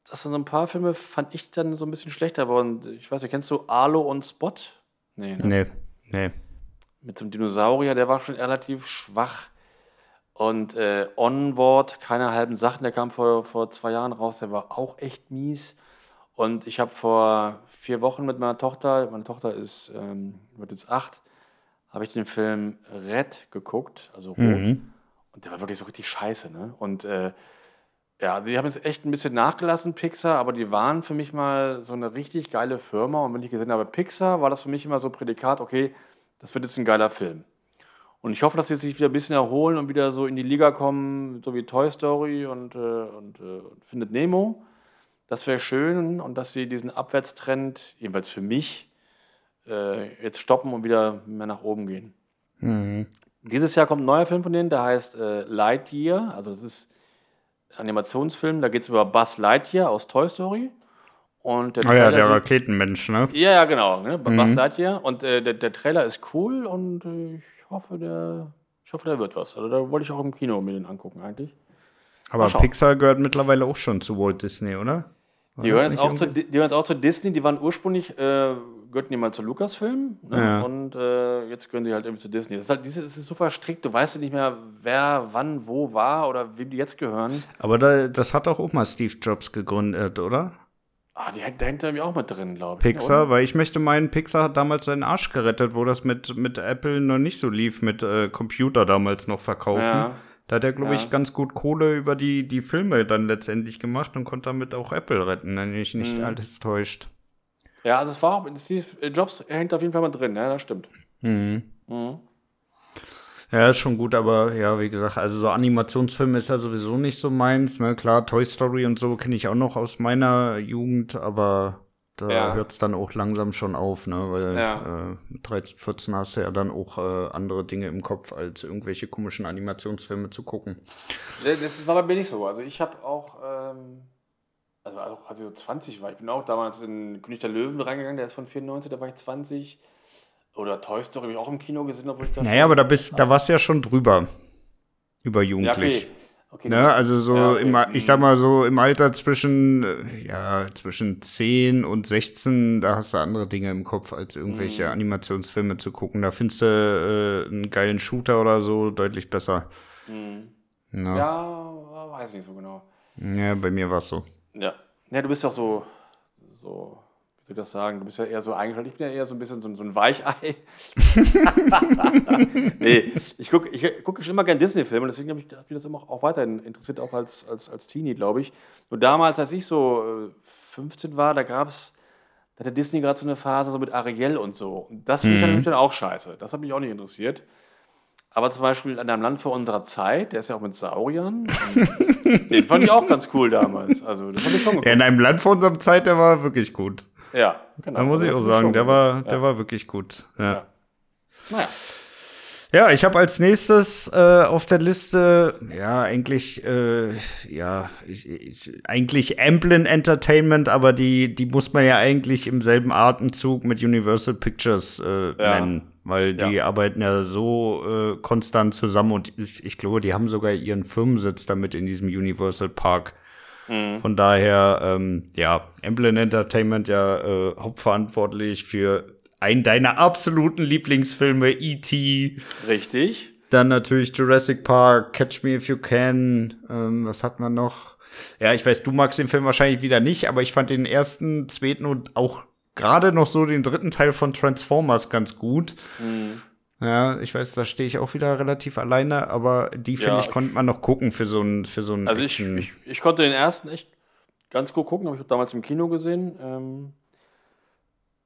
dass dann so ein paar Filme fand ich dann so ein bisschen schlechter wurden. Ich weiß nicht, kennst du Arlo und Spot? Nee, ne? Nee, nee. Mit so einem Dinosaurier, der war schon relativ schwach. Und äh, Onward, keine halben Sachen, der kam vor, vor zwei Jahren raus, der war auch echt mies. Und ich habe vor vier Wochen mit meiner Tochter, meine Tochter ist, ähm, wird jetzt acht, habe ich den Film Red geguckt, also Rot. Mhm. Und der war wirklich so richtig scheiße, ne? Und äh, ja, die haben jetzt echt ein bisschen nachgelassen, Pixar, aber die waren für mich mal so eine richtig geile Firma. Und wenn ich gesehen habe, Pixar, war das für mich immer so ein Prädikat, okay, das wird jetzt ein geiler Film. Und ich hoffe, dass sie sich wieder ein bisschen erholen und wieder so in die Liga kommen, so wie Toy Story und, äh, und äh, Findet Nemo. Das wäre schön und dass sie diesen Abwärtstrend, jedenfalls für mich, äh, jetzt stoppen und wieder mehr nach oben gehen. Mhm. Dieses Jahr kommt ein neuer Film von denen, der heißt äh, Lightyear. Also das ist ein Animationsfilm, da geht es über Buzz Lightyear aus Toy Story. Und der oh ja, der Raketenmensch, ne? Ja, ja, genau. Ne? Mhm. Buzz Lightyear. Und äh, der, der Trailer ist cool und äh, ich hoffe, der, ich hoffe, der wird was. Also da wollte ich auch im Kino mir den angucken eigentlich. Aber Pixar gehört mittlerweile auch schon zu Walt Disney, oder? die gehören, jetzt auch zu, die gehören jetzt auch zu Disney. Die waren ursprünglich, äh, gehörten die mal zu Lucasfilm. Ne? Ja. Und äh, jetzt gehören die halt irgendwie zu Disney. Das ist, halt, das ist so verstrickt. Du weißt ja nicht mehr, wer wann wo war oder wem die jetzt gehören. Aber da, das hat auch, auch mal Steve Jobs gegründet, oder? Ah, die hängt dahinter mir auch mit drin, glaube ich. Pixar, oder? weil ich möchte meinen, Pixar hat damals seinen Arsch gerettet, wo das mit, mit Apple noch nicht so lief, mit äh, Computer damals noch verkaufen. Ja. Da hat er, glaube ja. ich, ganz gut Kohle über die, die Filme dann letztendlich gemacht und konnte damit auch Apple retten, wenn mich nicht mhm. alles täuscht. Ja, also es war auch, Steve Jobs hängt auf jeden Fall mal drin, ja, das stimmt. Mhm. Mhm. Ja, ist schon gut, aber ja, wie gesagt, also so Animationsfilme ist ja sowieso nicht so meins. Ne? Klar, Toy Story und so kenne ich auch noch aus meiner Jugend, aber da ja. hört es dann auch langsam schon auf, ne? Weil ja. äh, mit 13, 14 hast du ja dann auch äh, andere Dinge im Kopf, als irgendwelche komischen Animationsfilme zu gucken. Das war bei mir nicht so. Also ich habe auch, ähm, also auch als ich so 20 war, ich bin auch damals in König der Löwen reingegangen, der ist von 94, da war ich 20. Oder Toy Story habe ich auch im Kino gesehen, obwohl ich das. Naja, aber da bist, da warst du ja schon drüber. Über Jugendlich. Ja, okay. Okay, ne? Also so ja, okay. im, ich sag mal so im Alter zwischen, ja, zwischen 10 und 16, da hast du andere Dinge im Kopf, als irgendwelche mhm. Animationsfilme zu gucken. Da findest du äh, einen geilen Shooter oder so deutlich besser. Mhm. Ja. ja, weiß nicht so genau. Ja, bei mir war es so. Ja. Ja, du bist auch so, so ich das sagen? Du bist ja eher so eingeschaltet. Ich bin ja eher so ein bisschen so, so ein Weichei. nee, ich gucke ich guck schon immer gerne Disney-Filme und deswegen habe ich, hab mich das immer auch weiterhin interessiert, auch als, als, als Teenie, glaube ich. Nur damals, als ich so 15 äh, war, da gab es, da hatte Disney gerade so eine Phase so mit Ariel und so. Und das finde mhm. ich dann auch scheiße. Das hat mich auch nicht interessiert. Aber zum Beispiel an einem Land vor unserer Zeit, der ist ja auch mit Sauriern. den fand ich auch ganz cool damals. Also, das fand ich schon ja, in einem Land vor unserer Zeit, der war wirklich gut. Ja, genau. Da muss ich auch sagen, der war, der war wirklich gut. Ja. ja. Naja. Ja, ich habe als nächstes äh, auf der Liste, ja, eigentlich, äh, ja, ich, ich, eigentlich Amblin Entertainment, aber die, die muss man ja eigentlich im selben Atemzug mit Universal Pictures äh, ja. nennen, weil die ja. arbeiten ja so äh, konstant zusammen und ich, ich glaube, die haben sogar ihren Firmensitz damit in diesem Universal Park. Mhm. Von daher, ähm, ja, Emblem Entertainment ja äh, hauptverantwortlich für einen deiner absoluten Lieblingsfilme, E.T. Richtig. Dann natürlich Jurassic Park, Catch Me If You Can. Ähm, was hat man noch? Ja, ich weiß, du magst den Film wahrscheinlich wieder nicht, aber ich fand den ersten, zweiten und auch gerade noch so den dritten Teil von Transformers ganz gut. Mhm. Ja, ich weiß, da stehe ich auch wieder relativ alleine, aber die, finde ja, ich, konnte man noch gucken für so ein für so ein Also ich, ich, ich, konnte den ersten echt ganz gut gucken, habe ich damals im Kino gesehen. Ähm,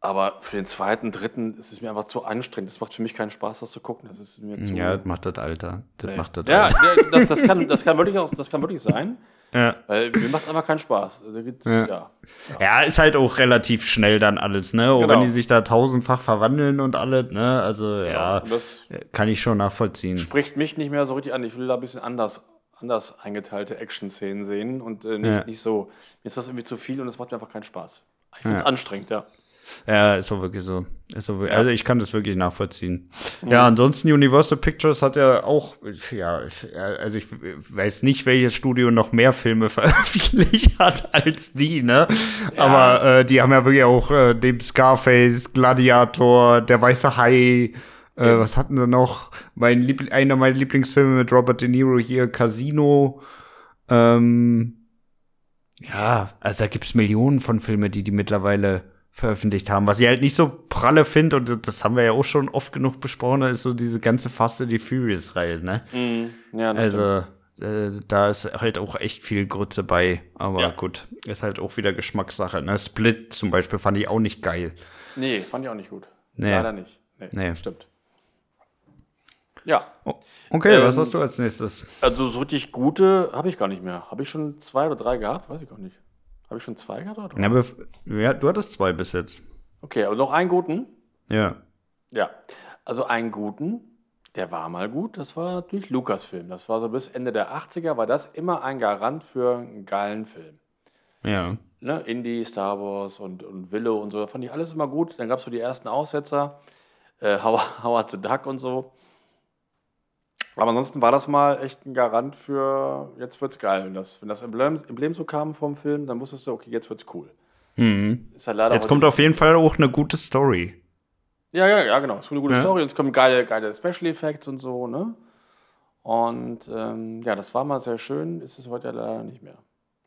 aber für den zweiten, dritten ist es mir einfach zu anstrengend. Das macht für mich keinen Spaß, das zu gucken. Das ist mir zu. Ja, das macht das Alter. Das nee. macht das ja, Alter. Ja, das, das, kann, das, kann wirklich auch, das kann wirklich sein. Ja. Weil mir macht es einfach keinen Spaß. Also, ja. Ja, ja. ist halt auch relativ schnell dann alles, ne? Auch genau. wenn die sich da tausendfach verwandeln und alles, ne? Also genau. ja, kann ich schon nachvollziehen. Spricht mich nicht mehr so richtig an. Ich will da ein bisschen anders anders eingeteilte Action-Szenen sehen und äh, nicht, nicht so. Mir ist das irgendwie zu viel und es macht mir einfach keinen Spaß. Ich finde es anstrengend, ja. Ja, ist auch wirklich so. Ist auch wirklich, Ja. Also ich kann das wirklich nachvollziehen. Ja, ansonsten Universal Pictures hat ja auch, ja, also ich weiß nicht, welches Studio noch mehr Filme veröffentlicht hat als die, ne? Aber äh, die haben ja wirklich auch äh, dem Scarface, Gladiator, Der Weiße Hai, äh, was hatten sie noch? Mein Liebl einer meiner Lieblingsfilme mit Robert De Niro hier, Casino. Ähm, ja, also da gibt's Millionen von Filmen, die die mittlerweile veröffentlicht haben. Was ich halt nicht so pralle finde, und das haben wir ja auch schon oft genug besprochen, ist so diese ganze Fast and the Furious-Reihe, ne? Mhm. Ja. Also, äh, da ist halt auch echt viel Grütze bei. Aber Ja. gut, ist halt auch wieder Geschmackssache. Ne? Split zum Beispiel fand ich auch nicht geil. Nee, fand ich auch nicht gut. Nee. Leider nicht. Nee, Nee. stimmt. Ja, Oh, okay, Ähm, was hast du als nächstes? also so richtig gute habe ich gar nicht mehr. Habe ich schon zwei oder drei gehabt? Weiß ich gar nicht. Habe ich schon zwei gehabt? Oder? Ja, bef- ja, du hattest zwei bis jetzt. Okay, aber noch einen guten. Ja. Ja, also einen guten, der war mal gut, das war natürlich Lukas-Film. Das war so bis Ende der 80er, war das immer ein Garant für einen geilen Film. Ja. Ne? Indie, Star Wars und, und Willow und so, da fand ich alles immer gut. Dann gab es so die ersten Aussetzer, äh, Howard the Duck und so. Aber ansonsten war das mal echt ein Garant für, jetzt wird's geil. Wenn das, wenn das Emblem, Emblem so kam vom Film, dann wusstest du, okay, jetzt wird's cool. Mhm. Ist halt leider Jetzt kommt auf jeden Fall auch eine gute Story. Ja, ja, ja, genau. Es ist eine gute Ja. Story und es kommen geile, geile Special Effects und so, ne? Und ähm, ja, das war mal sehr schön, ist es heute leider nicht mehr.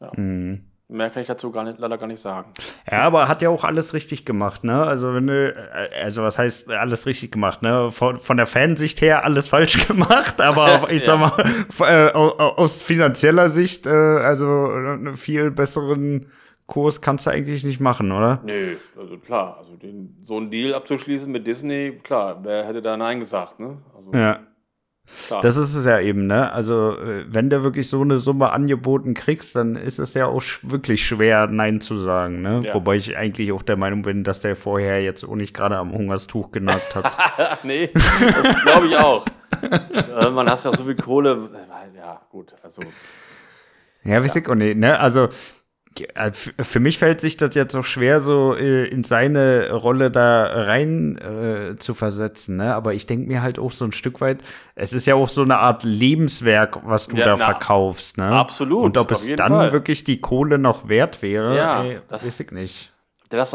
Ja. Mhm. Mehr kann ich dazu gar nicht, leider gar nicht sagen. Ja, aber hat ja auch alles richtig gemacht, ne? Also wenn du, äh, also was heißt alles richtig gemacht, ne? Von, von der Fansicht her alles falsch gemacht, aber ich sag Ja. mal, äh, au- au- aus finanzieller Sicht, äh, also einen viel besseren Kurs kannst du eigentlich nicht machen, oder? Nö, also klar, also den, so einen Deal abzuschließen mit Disney, klar, wer hätte da Nein gesagt, ne? Also, Ja. Klar. Das ist es ja eben, ne? Also, äh, wenn du wirklich so eine Summe angeboten kriegst, dann ist es ja auch wirklich schwer, Nein zu sagen, ne? Ja. Wobei ich eigentlich auch der Meinung bin, dass der vorher jetzt auch nicht gerade am Hungerstuch genagt hat. Nee, das glaube ich auch. äh, man hast ja auch so viel Kohle, ja, gut, also Ja, weiß ich auch nicht, ne? Also, ja, für mich fällt sich das jetzt auch schwer, so äh, in seine Rolle da rein äh, zu versetzen, ne? Aber ich denke mir halt auch so ein Stück weit, es ist ja auch so eine Art Lebenswerk, was du Ja, da na, verkaufst, ne? absolut, Und ob es dann Fall. wirklich die Kohle noch wert wäre, Ja, ey, das- weiß ich nicht.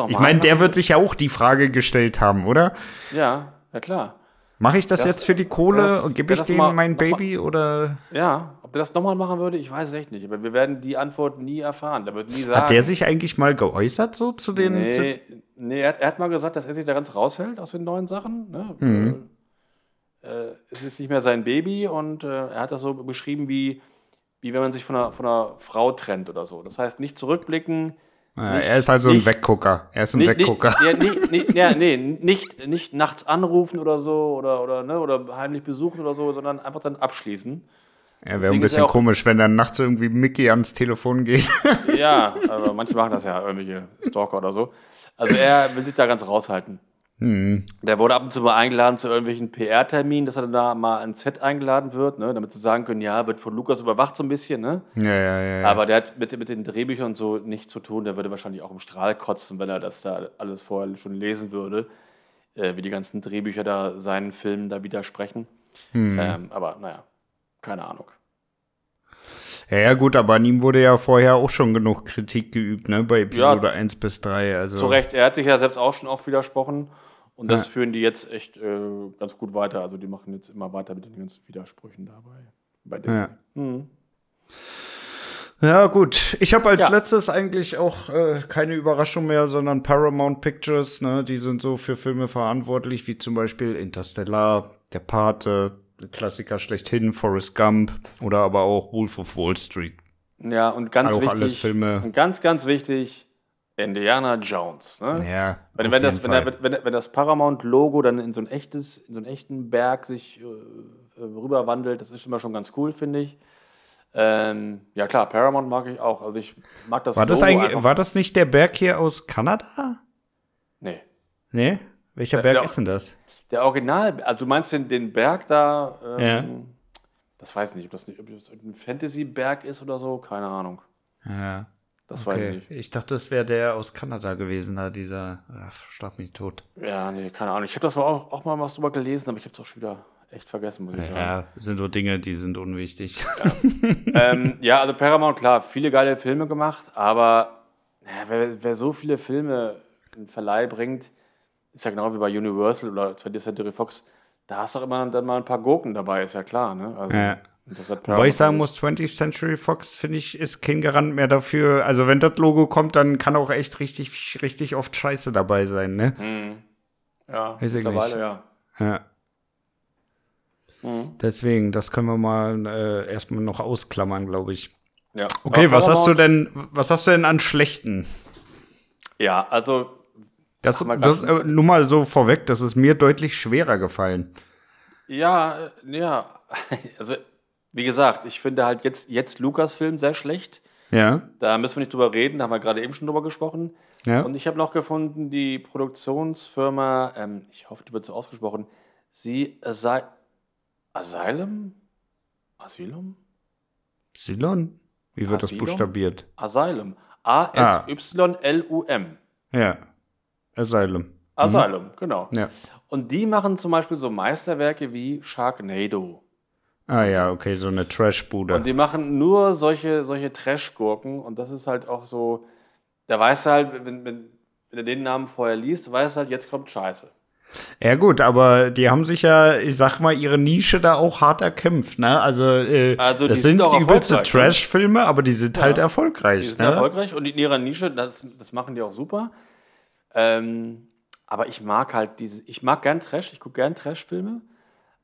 Ich meine, der wird sich ja auch die Frage gestellt haben, oder? Ja, ja klar. Mache ich das, Das- jetzt für die Kohle das- und gebe ich dem mein noch mal- Baby oder Ja, ob der das nochmal machen würde, ich weiß es echt nicht. Aber wir werden die Antwort nie erfahren. Der wird nie sagen. hat der sich eigentlich mal geäußert so zu den zu, Nee, nee er, hat, er hat mal gesagt, dass er sich da ganz raushält aus den neuen Sachen. Ne? Mhm. Äh, äh, es ist nicht mehr sein Baby und äh, er hat das so beschrieben, wie, wie wenn man sich von einer, von einer Frau trennt oder so. Das heißt, nicht zurückblicken. Ja, Nicht- er ist halt so ein nicht- Weggucker. Er ist ein Nicht, Weggucker. Nicht, ja, nee, nicht, nicht nachts anrufen oder so oder, oder, ne, oder heimlich besuchen oder so, sondern einfach dann abschließen. Er wäre ein bisschen komisch, wenn dann nachts irgendwie Mickey ans Telefon geht. Ja, aber manche machen das ja, irgendwelche Stalker oder so. Also er will sich da ganz raushalten. hm. Der wurde ab und zu mal eingeladen zu irgendwelchen PR-Terminen, dass er da mal ans Set eingeladen wird, ne, damit sie sagen können, ja, wird von Lukas überwacht so ein bisschen, ne? Ja, ja, ja. ja. Aber der hat mit, mit den Drehbüchern und so nichts zu tun. Der würde wahrscheinlich auch im Strahl kotzen, wenn er das da alles vorher schon lesen würde, äh, wie die ganzen Drehbücher da seinen Filmen da widersprechen. Hm. Ähm, aber naja, keine Ahnung. ja, ja, gut, aber an ihm wurde ja vorher auch schon genug Kritik geübt, ne? Bei Episode Ja. 1 bis 3. Also. Zu Recht, er hat sich ja selbst auch schon oft widersprochen. Und das Ja. führen die jetzt echt äh, ganz gut weiter. Also die machen jetzt immer weiter mit den ganzen Widersprüchen dabei. Bei Disney. Ja. Mhm. Ja, gut. Ich habe als Ja. letztes eigentlich auch äh, keine Überraschung mehr, sondern Paramount Pictures, ne? Die sind so für Filme verantwortlich, wie zum Beispiel Interstellar, Der Pate, Klassiker schlechthin, Forrest Gump oder aber auch Wolf of Wall Street. Ja, und ganz Auch wichtig, und ganz, ganz wichtig, Indiana Jones. Ne? Ja. Wenn, wenn, das, wenn, wenn, wenn das Paramount-Logo dann in so ein echtes, in so einen echten Berg sich äh, rüberwandelt, das ist immer schon ganz cool, finde ich. Ähm, ja klar, Paramount mag ich auch. Also ich mag das war das Logo eigentlich, einfach- war das nicht der Berg hier aus Kanada? Nee. Nee? Welcher Ja, Berg ja. ist denn das? Der Original, also du meinst den, den Berg da, ähm, Das weiß ich nicht, ob das, nicht, ob das ein Fantasy-Berg ist oder so, keine Ahnung. Ja. Das okay. weiß ich nicht. Ich dachte, das wäre der aus Kanada gewesen, da dieser, ja, schlag mich tot. Ja, nee, keine Ahnung. Ich habe das mal auch, auch, mal was drüber gelesen, aber ich habe es auch schon wieder echt vergessen, muss ich sagen. Ja, sind so Dinge, die sind unwichtig. Ja, ähm, ja also Paramount, klar, viele geile Filme gemacht, aber ja, wer, wer, so viele Filme in Verleih bringt, ist ja genau wie bei Universal oder 20th Century Fox, da hast du auch immer dann mal ein paar Gurken dabei, ist ja klar. Ne? Also, ja. Wobei ich sagen muss, 20th Century Fox, finde ich, ist kein Garant mehr dafür. Also, wenn das Logo kommt, dann kann auch echt richtig, richtig oft Scheiße dabei sein, ne? Hm. Ja, Weiß mittlerweile, ja. Ja. Mhm. Deswegen, das können wir mal äh, erstmal noch ausklammern, glaube ich. Ja. Okay, was hast du denn, was hast du denn an schlechten? Ja, also. Das, das äh, nur mal so vorweg, das ist mir deutlich schwerer gefallen. Ja, äh, ja. Also, wie gesagt, ich finde halt jetzt, jetzt Lukas-Film sehr schlecht. Ja. Da müssen wir nicht drüber reden, da haben wir gerade eben schon drüber gesprochen. Ja. Und ich habe noch gefunden, die Produktionsfirma, ähm, ich hoffe, die wird so ausgesprochen, sie sei Asylum? Asylum? Asylum? Wie wird Asylum? das buchstabiert? Asylum. A-S-Y-L-U-M. Ja. Asylum. Asylum, mhm. genau. Ja. Und die machen zum Beispiel so Meisterwerke wie Sharknado. Ah ja, okay, so eine Trash-Bude. Und die machen nur solche, solche Trash-Gurken und das ist halt auch so, da weißt du halt, wenn, wenn, wenn du den Namen vorher liest, weißt du halt, jetzt kommt Scheiße. Ja gut, aber die haben sich ja, ich sag mal, ihre Nische da auch hart erkämpft, ne? Also, äh, also das sind, sind die übelste ne? Trash-Filme, aber die sind ja. halt erfolgreich. Die sind ne? erfolgreich und in ihrer Nische, das, das machen die auch super. Ähm, aber ich mag halt diese, ich mag gern Trash, ich gucke gern Trash-Filme,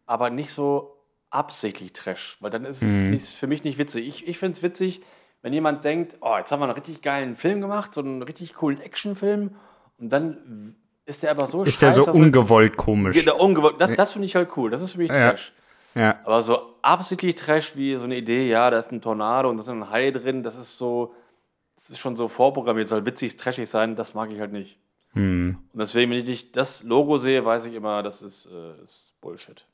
aber nicht so absichtlich Trash, weil dann ist mhm. es für mich nicht witzig. Ich, ich finde es witzig, wenn jemand denkt, oh, jetzt haben wir einen richtig geilen Film gemacht, so einen richtig coolen Actionfilm und dann ist der aber so Ist der so ungewollt komisch. Der ungewollt, das, das finde ich halt cool. Das ist für mich ja. Trash. Ja. Aber so absichtlich Trash wie so eine Idee, ja, da ist ein Tornado und da ist ein Hai drin, das ist so, das ist schon so vorprogrammiert, soll witzig, trashig sein, das mag ich halt nicht. Hm. Und deswegen, wenn ich nicht das Logo sehe, weiß ich immer, das ist, äh, ist Bullshit.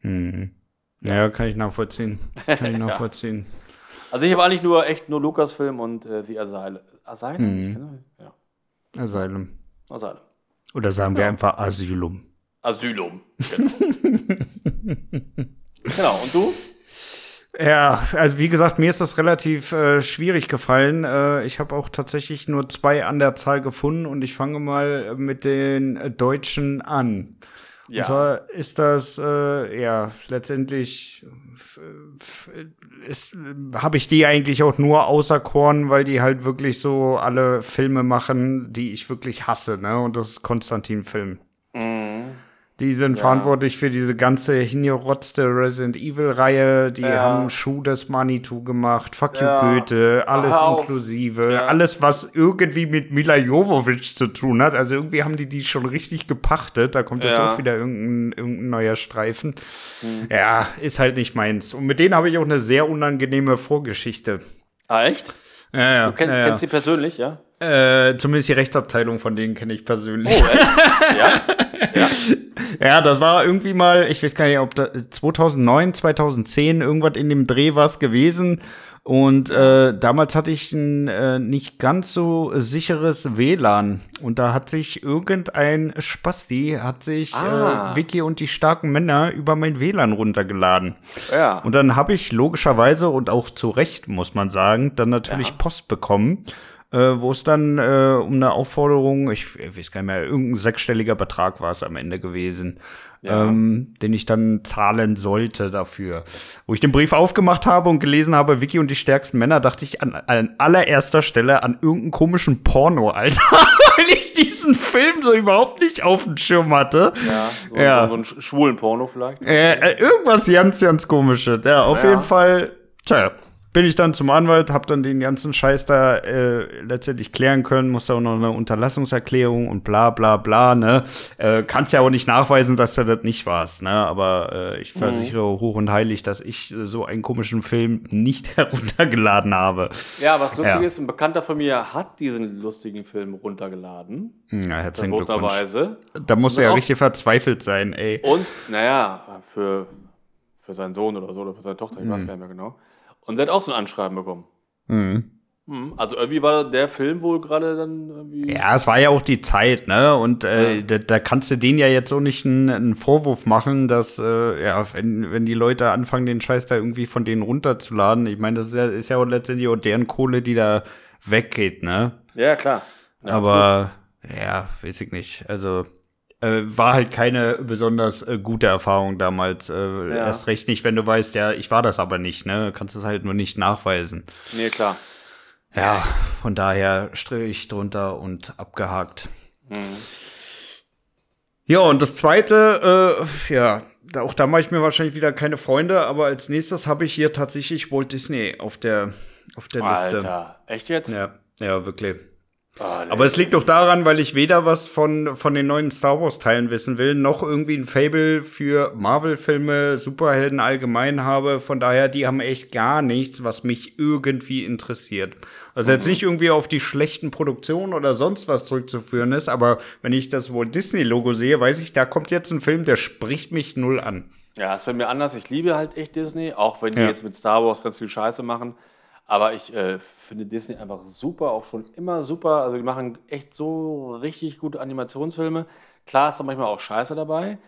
Hm. Ja, kann ich nachvollziehen. Kann ich nachvollziehen. ja. Also ich habe eigentlich nur echt nur Lukas-Film und äh, The Asylum. Asylum? Hm. Ja. Asylum. Asylum. Oder sagen wir einfach Asylum. Asylum, genau. genau, und du? Ja, also wie gesagt, mir ist das relativ äh, schwierig gefallen. Äh, ich habe auch tatsächlich nur zwei an der Zahl gefunden und ich fange mal mit den äh, Deutschen an. Ja. Und zwar ist das äh, ja letztendlich habe ich die eigentlich auch nur auserkoren, weil die halt wirklich so alle Filme machen, die ich wirklich hasse, ne? Und das ist Konstantin-Film. Mhm. Die sind ja. verantwortlich für diese ganze hingerotzte Resident Evil-Reihe. Die ja. haben Schuh des Manitou gemacht, Fuck You ja. Goethe, alles Aha, inklusive. Alles, was irgendwie mit Mila Jovovich zu tun hat. Also irgendwie haben die die schon richtig gepachtet. Da kommt jetzt auch wieder irgendein, irgendein neuer Streifen. Mhm. Ja, ist halt nicht meins. Und mit denen habe ich auch eine sehr unangenehme Vorgeschichte. Ah, echt? Ja, ja. Du kenn, ja, kennst sie persönlich, ja? Äh, zumindest die Rechtsabteilung von denen kenne ich persönlich. Oh, echt? ja? ja. Ja, das war irgendwie mal, ich weiß gar nicht, ob das 2009, 2010 irgendwas in dem Dreh war es gewesen. Und äh, damals hatte ich ein äh, nicht ganz so sicheres WLAN. Und da hat sich irgendein Spasti, hat sich ah. äh, Vicky und die starken Männer über mein WLAN runtergeladen. Ja. Und dann habe ich logischerweise und auch zu Recht, muss man sagen, dann natürlich ja. Post bekommen äh, wo es dann äh, um eine Aufforderung, ich, ich weiß gar nicht mehr, irgendein sechsstelliger Betrag war es am Ende gewesen, ja. ähm, den ich dann zahlen sollte dafür. Wo ich den Brief aufgemacht habe und gelesen habe, Vicky und die stärksten Männer, dachte ich an, an allererster Stelle an irgendeinen komischen Porno, Alter. Weil ich diesen Film so überhaupt nicht auf dem Schirm hatte. Ja, so, ja. so, so einen schwulen Porno vielleicht. Äh, äh, irgendwas ganz, ganz komisches. Ja, auf ja. jeden Fall. Tja, bin ich dann zum Anwalt, habe dann den ganzen Scheiß da äh, letztendlich klären können, musste auch noch eine Unterlassungserklärung und bla bla bla, ne? Äh, kannst ja auch nicht nachweisen, dass du das nicht warst, ne? Aber äh, ich mhm. versichere mhm. hoch und heilig, dass ich so einen komischen Film nicht heruntergeladen habe. Ja, was lustig ja. ist, ein Bekannter von mir hat diesen lustigen Film runtergeladen. Ja, herzlichen Glückwunsch. Da musst du ja richtig verzweifelt sein, ey. Und, naja, für für seinen Sohn oder so oder für seine Tochter, ich weiß gar nicht mehr genau. Und sie hat auch so ein Anschreiben bekommen. Mhm. Hm, Also irgendwie war der Film wohl gerade dann irgendwie. Ja, es war ja auch die Zeit, ne? Und äh, Ja. da, da kannst du denen ja jetzt so nicht einen, einen Vorwurf machen, dass, äh, ja, wenn, wenn die Leute anfangen, den Scheiß da irgendwie von denen runterzuladen. Ich meine, das ist ja, ist ja auch letztendlich auch deren Kohle, die da weggeht, ne? Ja, klar. Ja, Aber, ja, weiß ich nicht. Also, äh, war halt keine besonders äh, gute Erfahrung damals. Äh, Ja. Erst recht nicht, wenn du weißt, ja, ich war das aber nicht, ne? Kannst es halt nur nicht nachweisen. Nee, klar. Ja, von daher Strich drunter und abgehakt. Mhm. Ja, und das zweite, äh, ja, auch da mache ich mir wahrscheinlich wieder keine Freunde, aber als nächstes habe ich hier tatsächlich Walt Disney auf der, auf der Liste. Alter. Echt jetzt? Ja, ja, wirklich. Ah, nee. Aber es liegt doch daran, weil ich weder was von, von den neuen Star Wars-Teilen wissen will, noch irgendwie ein Fable für Marvel-Filme, Superhelden allgemein habe. Von daher, die haben echt gar nichts, was mich irgendwie interessiert. Also jetzt nicht irgendwie auf die schlechten Produktionen oder sonst was zurückzuführen ist, aber wenn ich das Walt Disney-Logo sehe, weiß ich, da kommt jetzt ein Film, der spricht mich null an. Ja, ist bei mir anders. Ich liebe halt echt Disney, auch wenn die Ja. jetzt mit Star Wars ganz viel Scheiße machen. Aber ich äh, finde Disney einfach super, auch schon immer super. Also die machen echt so richtig gute Animationsfilme. Klar ist da manchmal auch Scheiße dabei.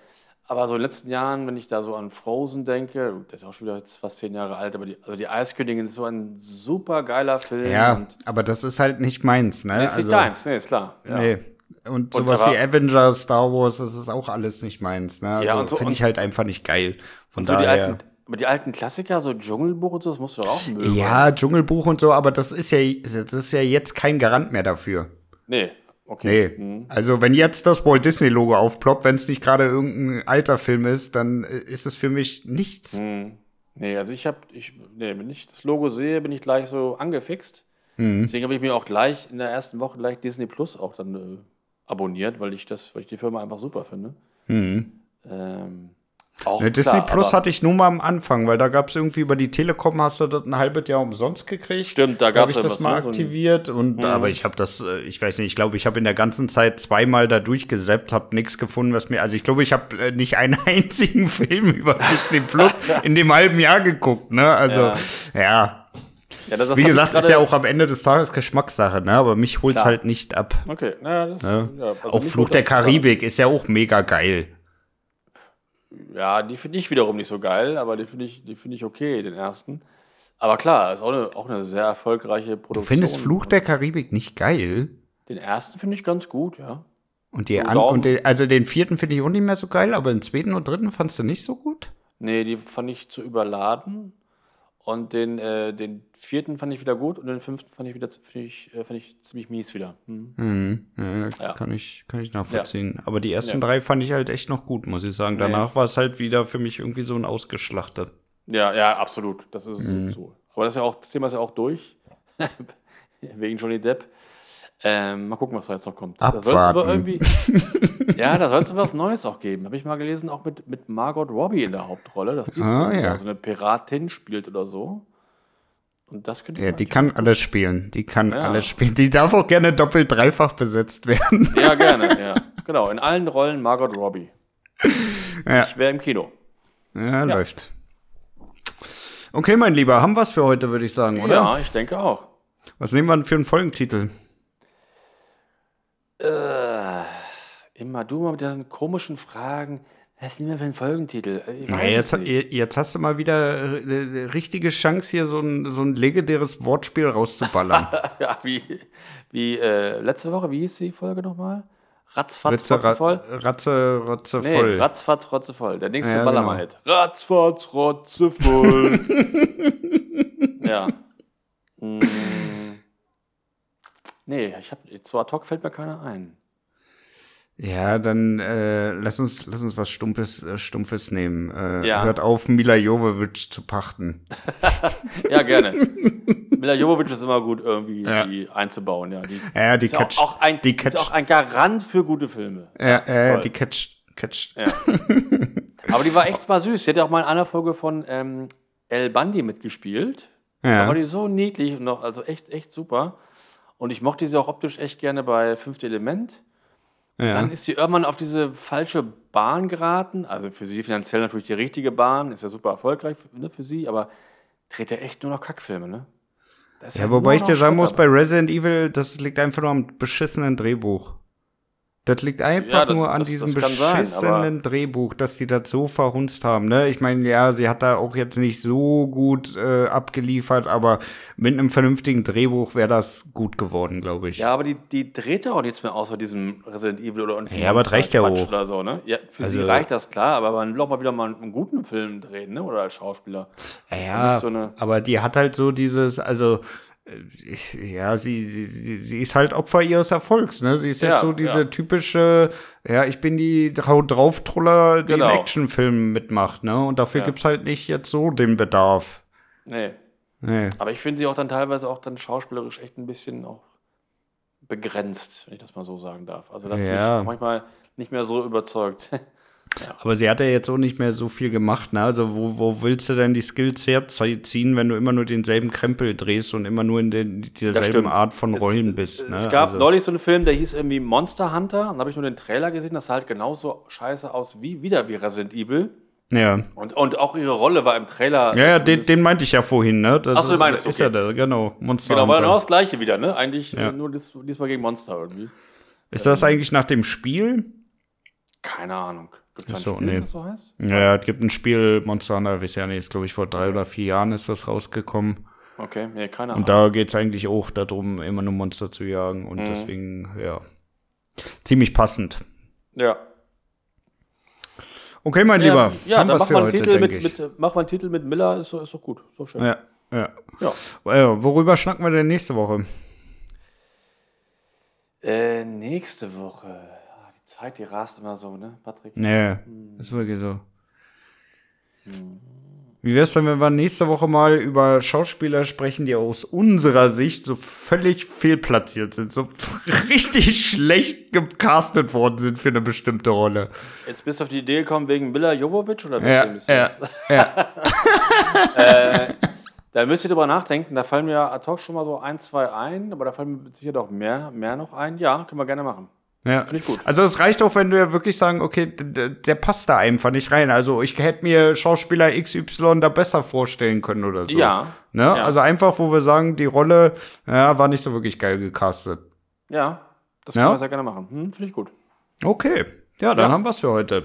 Aber so in den letzten Jahren, wenn ich da so an Frozen denke, der ist auch schon wieder fast zehn Jahre alt, aber die, also die Eiskönigin ist so ein super geiler Film. Ja, und aber das ist halt nicht meins, ne? ist nicht deins, nee, ist klar. Ja. Nee. Und Und sowas aber- wie Avengers, Star Wars, das ist auch alles nicht meins. Ne? Also Ja, und so- finde ich und- halt einfach nicht geil. Von Und daher. Aber die alten Klassiker, so Dschungelbuch und so, das musst du doch auch mögen. ja, Dschungelbuch und so, aber das ist ja, das ist ja jetzt kein Garant mehr dafür. Nee, okay. Nee. Mhm. Also, wenn jetzt das Walt Disney-Logo aufploppt, wenn es nicht gerade irgendein alter Film ist, dann äh, ist es für mich nichts. Mhm. Nee, also ich habe, ich, nee, wenn ich das Logo sehe, bin ich gleich so angefixt. Mhm. Deswegen habe ich mir auch gleich in der ersten Woche gleich Disney Plus auch dann äh, abonniert, weil ich das, weil ich die Firma einfach super finde. Mhm. Ähm, auch Ja, Disney klar, Plus hatte ich nur mal am Anfang, weil da gab es irgendwie über die Telekom hast du das ein halbes Jahr umsonst gekriegt. Stimmt, da habe gab's ich ja das mal ne, aktiviert und aber ich habe das, äh, ich weiß nicht, ich glaube, ich habe in der ganzen Zeit zweimal da durchgesäppt, habe nichts gefunden, was mir, also ich glaube, ich habe äh, nicht einen einzigen Film über Disney Plus in dem halben Jahr geguckt, ne? Also ja, Ja, das, das wie gesagt, ist ja auch am Ende des Tages Geschmackssache, ne? Aber mich holt's Klar. halt nicht ab. Okay, naja, das, Ne? ja, also auch Fluch der Karibik ist ja auch mega geil. Ja, die finde ich wiederum nicht so geil, aber die finde ich, die finde ich okay, den ersten. Aber klar, ist auch eine, auch eine sehr erfolgreiche Produktion. Du findest Fluch der Karibik nicht geil? Den ersten finde ich ganz gut, ja. Und, die an, und die, also den vierten finde ich auch nicht mehr so geil, aber den zweiten und dritten fandst du nicht so gut? Nee, die fand ich zu überladen. Und den, äh, den vierten fand ich wieder gut und den fünften fand ich wieder finde ich, äh, fand ich ziemlich mies wieder. Hm. Mhm. Ja, das Ja. Kann, ich, kann ich nachvollziehen. Aber die ersten Ja. drei fand ich halt echt noch gut, muss ich sagen. Nee. Danach war es halt wieder für mich irgendwie so ein ausgeschlachtet. Ja, ja, absolut. Das ist Mhm. so. Aber das, ist ja auch, das Thema ist ja auch durch. Wegen Johnny Depp. Ähm, mal gucken, was da jetzt noch kommt. Da soll es aber Abwarten. irgendwie. ja, da soll es was Neues auch geben. Habe ich mal gelesen, auch mit, mit Margot Robbie in der Hauptrolle, dass die Ah, ja. so eine Piratin spielt oder so. Und das könnte ich Ja, die kann alles spielen. Die kann Ja. alles spielen. Die darf auch gerne doppelt, dreifach besetzt werden. Ja, gerne, ja. Genau, in allen Rollen Margot Robbie. Ja. Ich wäre im Kino. Ja, läuft. Okay, mein Lieber, haben wir's für heute, würde ich sagen, oder? Ja, ich denke auch. Was nehmen wir denn für einen Folgentitel? Äh, immer du mal mit diesen komischen Fragen. Was nehmen wir für einen Folgentitel? Ich Ja, weiß jetzt, nicht. jetzt hast du mal wieder äh, äh, richtige Chance, hier so ein, so ein legendäres Wortspiel rauszuballern. Ja, wie, wie äh, letzte Woche, wie hieß die Folge nochmal? Ratzfatz, rotzevoll? Ratze, Rotze Nee. Ratzfatz, rotzevoll. Der nächste Ja, Ballermann-Hit. Ratzfatz, rotzevoll. ja. Mm. Nee, ich hab, zu ad hoc fällt mir keiner ein. Ja, dann äh, lass, uns, lass uns was Stumpfes, äh, Stumpfes nehmen. Äh, Ja. Hört auf, Mila Jovovich zu pachten. Ja, gerne. Mila Jovovich ist immer gut, irgendwie Ja. die einzubauen. Ja, die, Ja, die ist, auch, catcht. auch ein, die ist catcht. auch ein Garant für gute Filme. ja, äh, die catcht. catcht. Ja. Aber die war echt mal süß. Die hat ja auch mal in einer Folge von ähm, El Bandi mitgespielt. Da Ja. war die so niedlich und noch, also echt, echt super. Und ich mochte sie auch optisch echt gerne bei Fünfte Element. Ja. Dann ist sie irgendwann auf diese falsche Bahn geraten. Also für sie finanziell natürlich die richtige Bahn, ist ja super erfolgreich für, ne, für sie, aber dreht ja echt nur noch Kackfilme, ne? Ja, wobei ich dir sagen muss, bei Resident Evil, das liegt einfach nur am beschissenen Drehbuch. Das liegt einfach ja, das, nur an das, diesem das beschissenen sein, Drehbuch, dass die das so verhunzt haben. Ne? Ich meine, ja, sie hat da auch jetzt nicht so gut äh, abgeliefert, aber mit einem vernünftigen Drehbuch wäre das gut geworden, glaube ich. Ja, aber die, die dreht ja auch nichts mehr außer diesem Resident Evil oder und Ja, aber das reicht ja auch. Oder so, ne? Ja, für also, sie reicht das klar, aber man will auch mal wieder mal einen guten Film drehen, ne? Oder als Schauspieler. Ja, so aber die hat halt so dieses, also ja, sie, sie, sie, sie ist halt Opfer ihres Erfolgs, ne? Sie ist ja, jetzt so diese ja. typische, ja, ich bin die Drauftroller, die genau. in Actionfilmen mitmacht, ne? Und dafür ja. gibt's halt nicht jetzt so den Bedarf. Nee. Nee. Aber ich finde sie auch dann teilweise auch dann schauspielerisch echt ein bisschen auch begrenzt, wenn ich das mal so sagen darf. Also da ja. mich manchmal nicht mehr so überzeugt. Aber sie hat ja jetzt auch nicht mehr so viel gemacht, ne? Also wo, wo willst du denn die Skills herziehen, wenn du immer nur denselben Krempel drehst und immer nur in den, derselben Art von Rollen es, bist, ne? Es gab also. neulich so einen Film, der hieß irgendwie Monster Hunter und da habe ich nur den Trailer gesehen, das sah halt genauso scheiße aus wie wieder wie Resident Evil. Ja. Und, und auch ihre Rolle war im Trailer. Ja, ja den, den meinte ich ja vorhin, ne? Das Achso, ist, meinst okay. ist ja der, genau. Monster genau, war genau das gleiche wieder, ne? Eigentlich ja. nur dies, diesmal gegen Monster irgendwie. Ist das eigentlich nach dem Spiel? Keine Ahnung. Gibt es so, Spiel, nee. das so heißt? Ja, es gibt ein Spiel, Monster Hunter, ja nicht, ist glaube ich vor drei oder vier Jahren ist das rausgekommen. Okay, nee, keine Ahnung. Und da geht es eigentlich auch darum, immer nur Monster zu jagen und mhm. deswegen, ja, ziemlich passend. Ja. Okay, mein ja, Lieber, ja, haben wir für heute, Titel mit, mit, Mach mal einen Titel mit Miller, ist, ist doch gut, doch schön. Ja, ja. ja. Äh, worüber schnacken wir denn nächste Woche? Äh, nächste Woche. Zeit, die rast immer so, ne, Patrick? Nee, hm. ist wirklich so. Hm. Wie wär's denn, wenn wir nächste Woche mal über Schauspieler sprechen, die aus unserer Sicht so völlig fehlplatziert sind, so richtig schlecht gecastet worden sind für eine bestimmte Rolle? Jetzt bist du auf die Idee gekommen wegen Mila Jovovic oder ja, ja, ja. äh, da müsst ihr drüber nachdenken. Da fallen mir ad hoc schon mal so ein, zwei ein, aber da fallen mir sicher doch mehr, mehr noch ein. Ja, können wir gerne machen. Ja. Finde ich gut. Also es reicht auch, wenn ja wirklich sagen, okay, der, der passt da einfach nicht rein. Also ich hätte mir Schauspieler XY da besser vorstellen können oder so. Ja. Ne? Ja. Also einfach, wo wir sagen, die Rolle ja, war nicht so wirklich geil gecastet. Ja, das können ja? wir sehr gerne machen. Hm, Finde ich gut. Okay. Ja, dann ja. haben wir es für heute.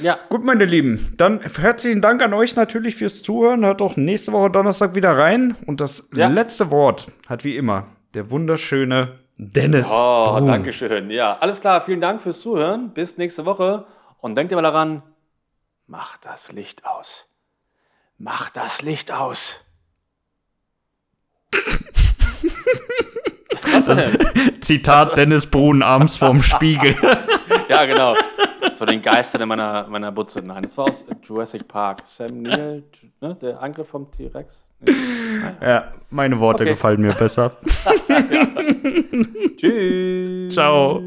Ja. Gut, meine Lieben. Dann herzlichen Dank an euch natürlich fürs Zuhören. Hört auch nächste Woche Donnerstag wieder rein. Und das letzte Wort hat wie immer der wunderschöne Dennis. Oh, Brun. danke schön. Ja, alles klar. Vielen Dank fürs Zuhören. Bis nächste Woche. Und denkt immer daran, macht das Licht aus. Macht das Licht aus. Zitat Dennis Brun abends vorm Spiegel. ja, genau. So den Geistern in meiner, meiner Butze. Nein, das war aus Jurassic Park. Sam Neill, ne, der Angriff vom T-Rex. Ja, meine Worte okay. gefallen mir besser. Tschüss. Ciao.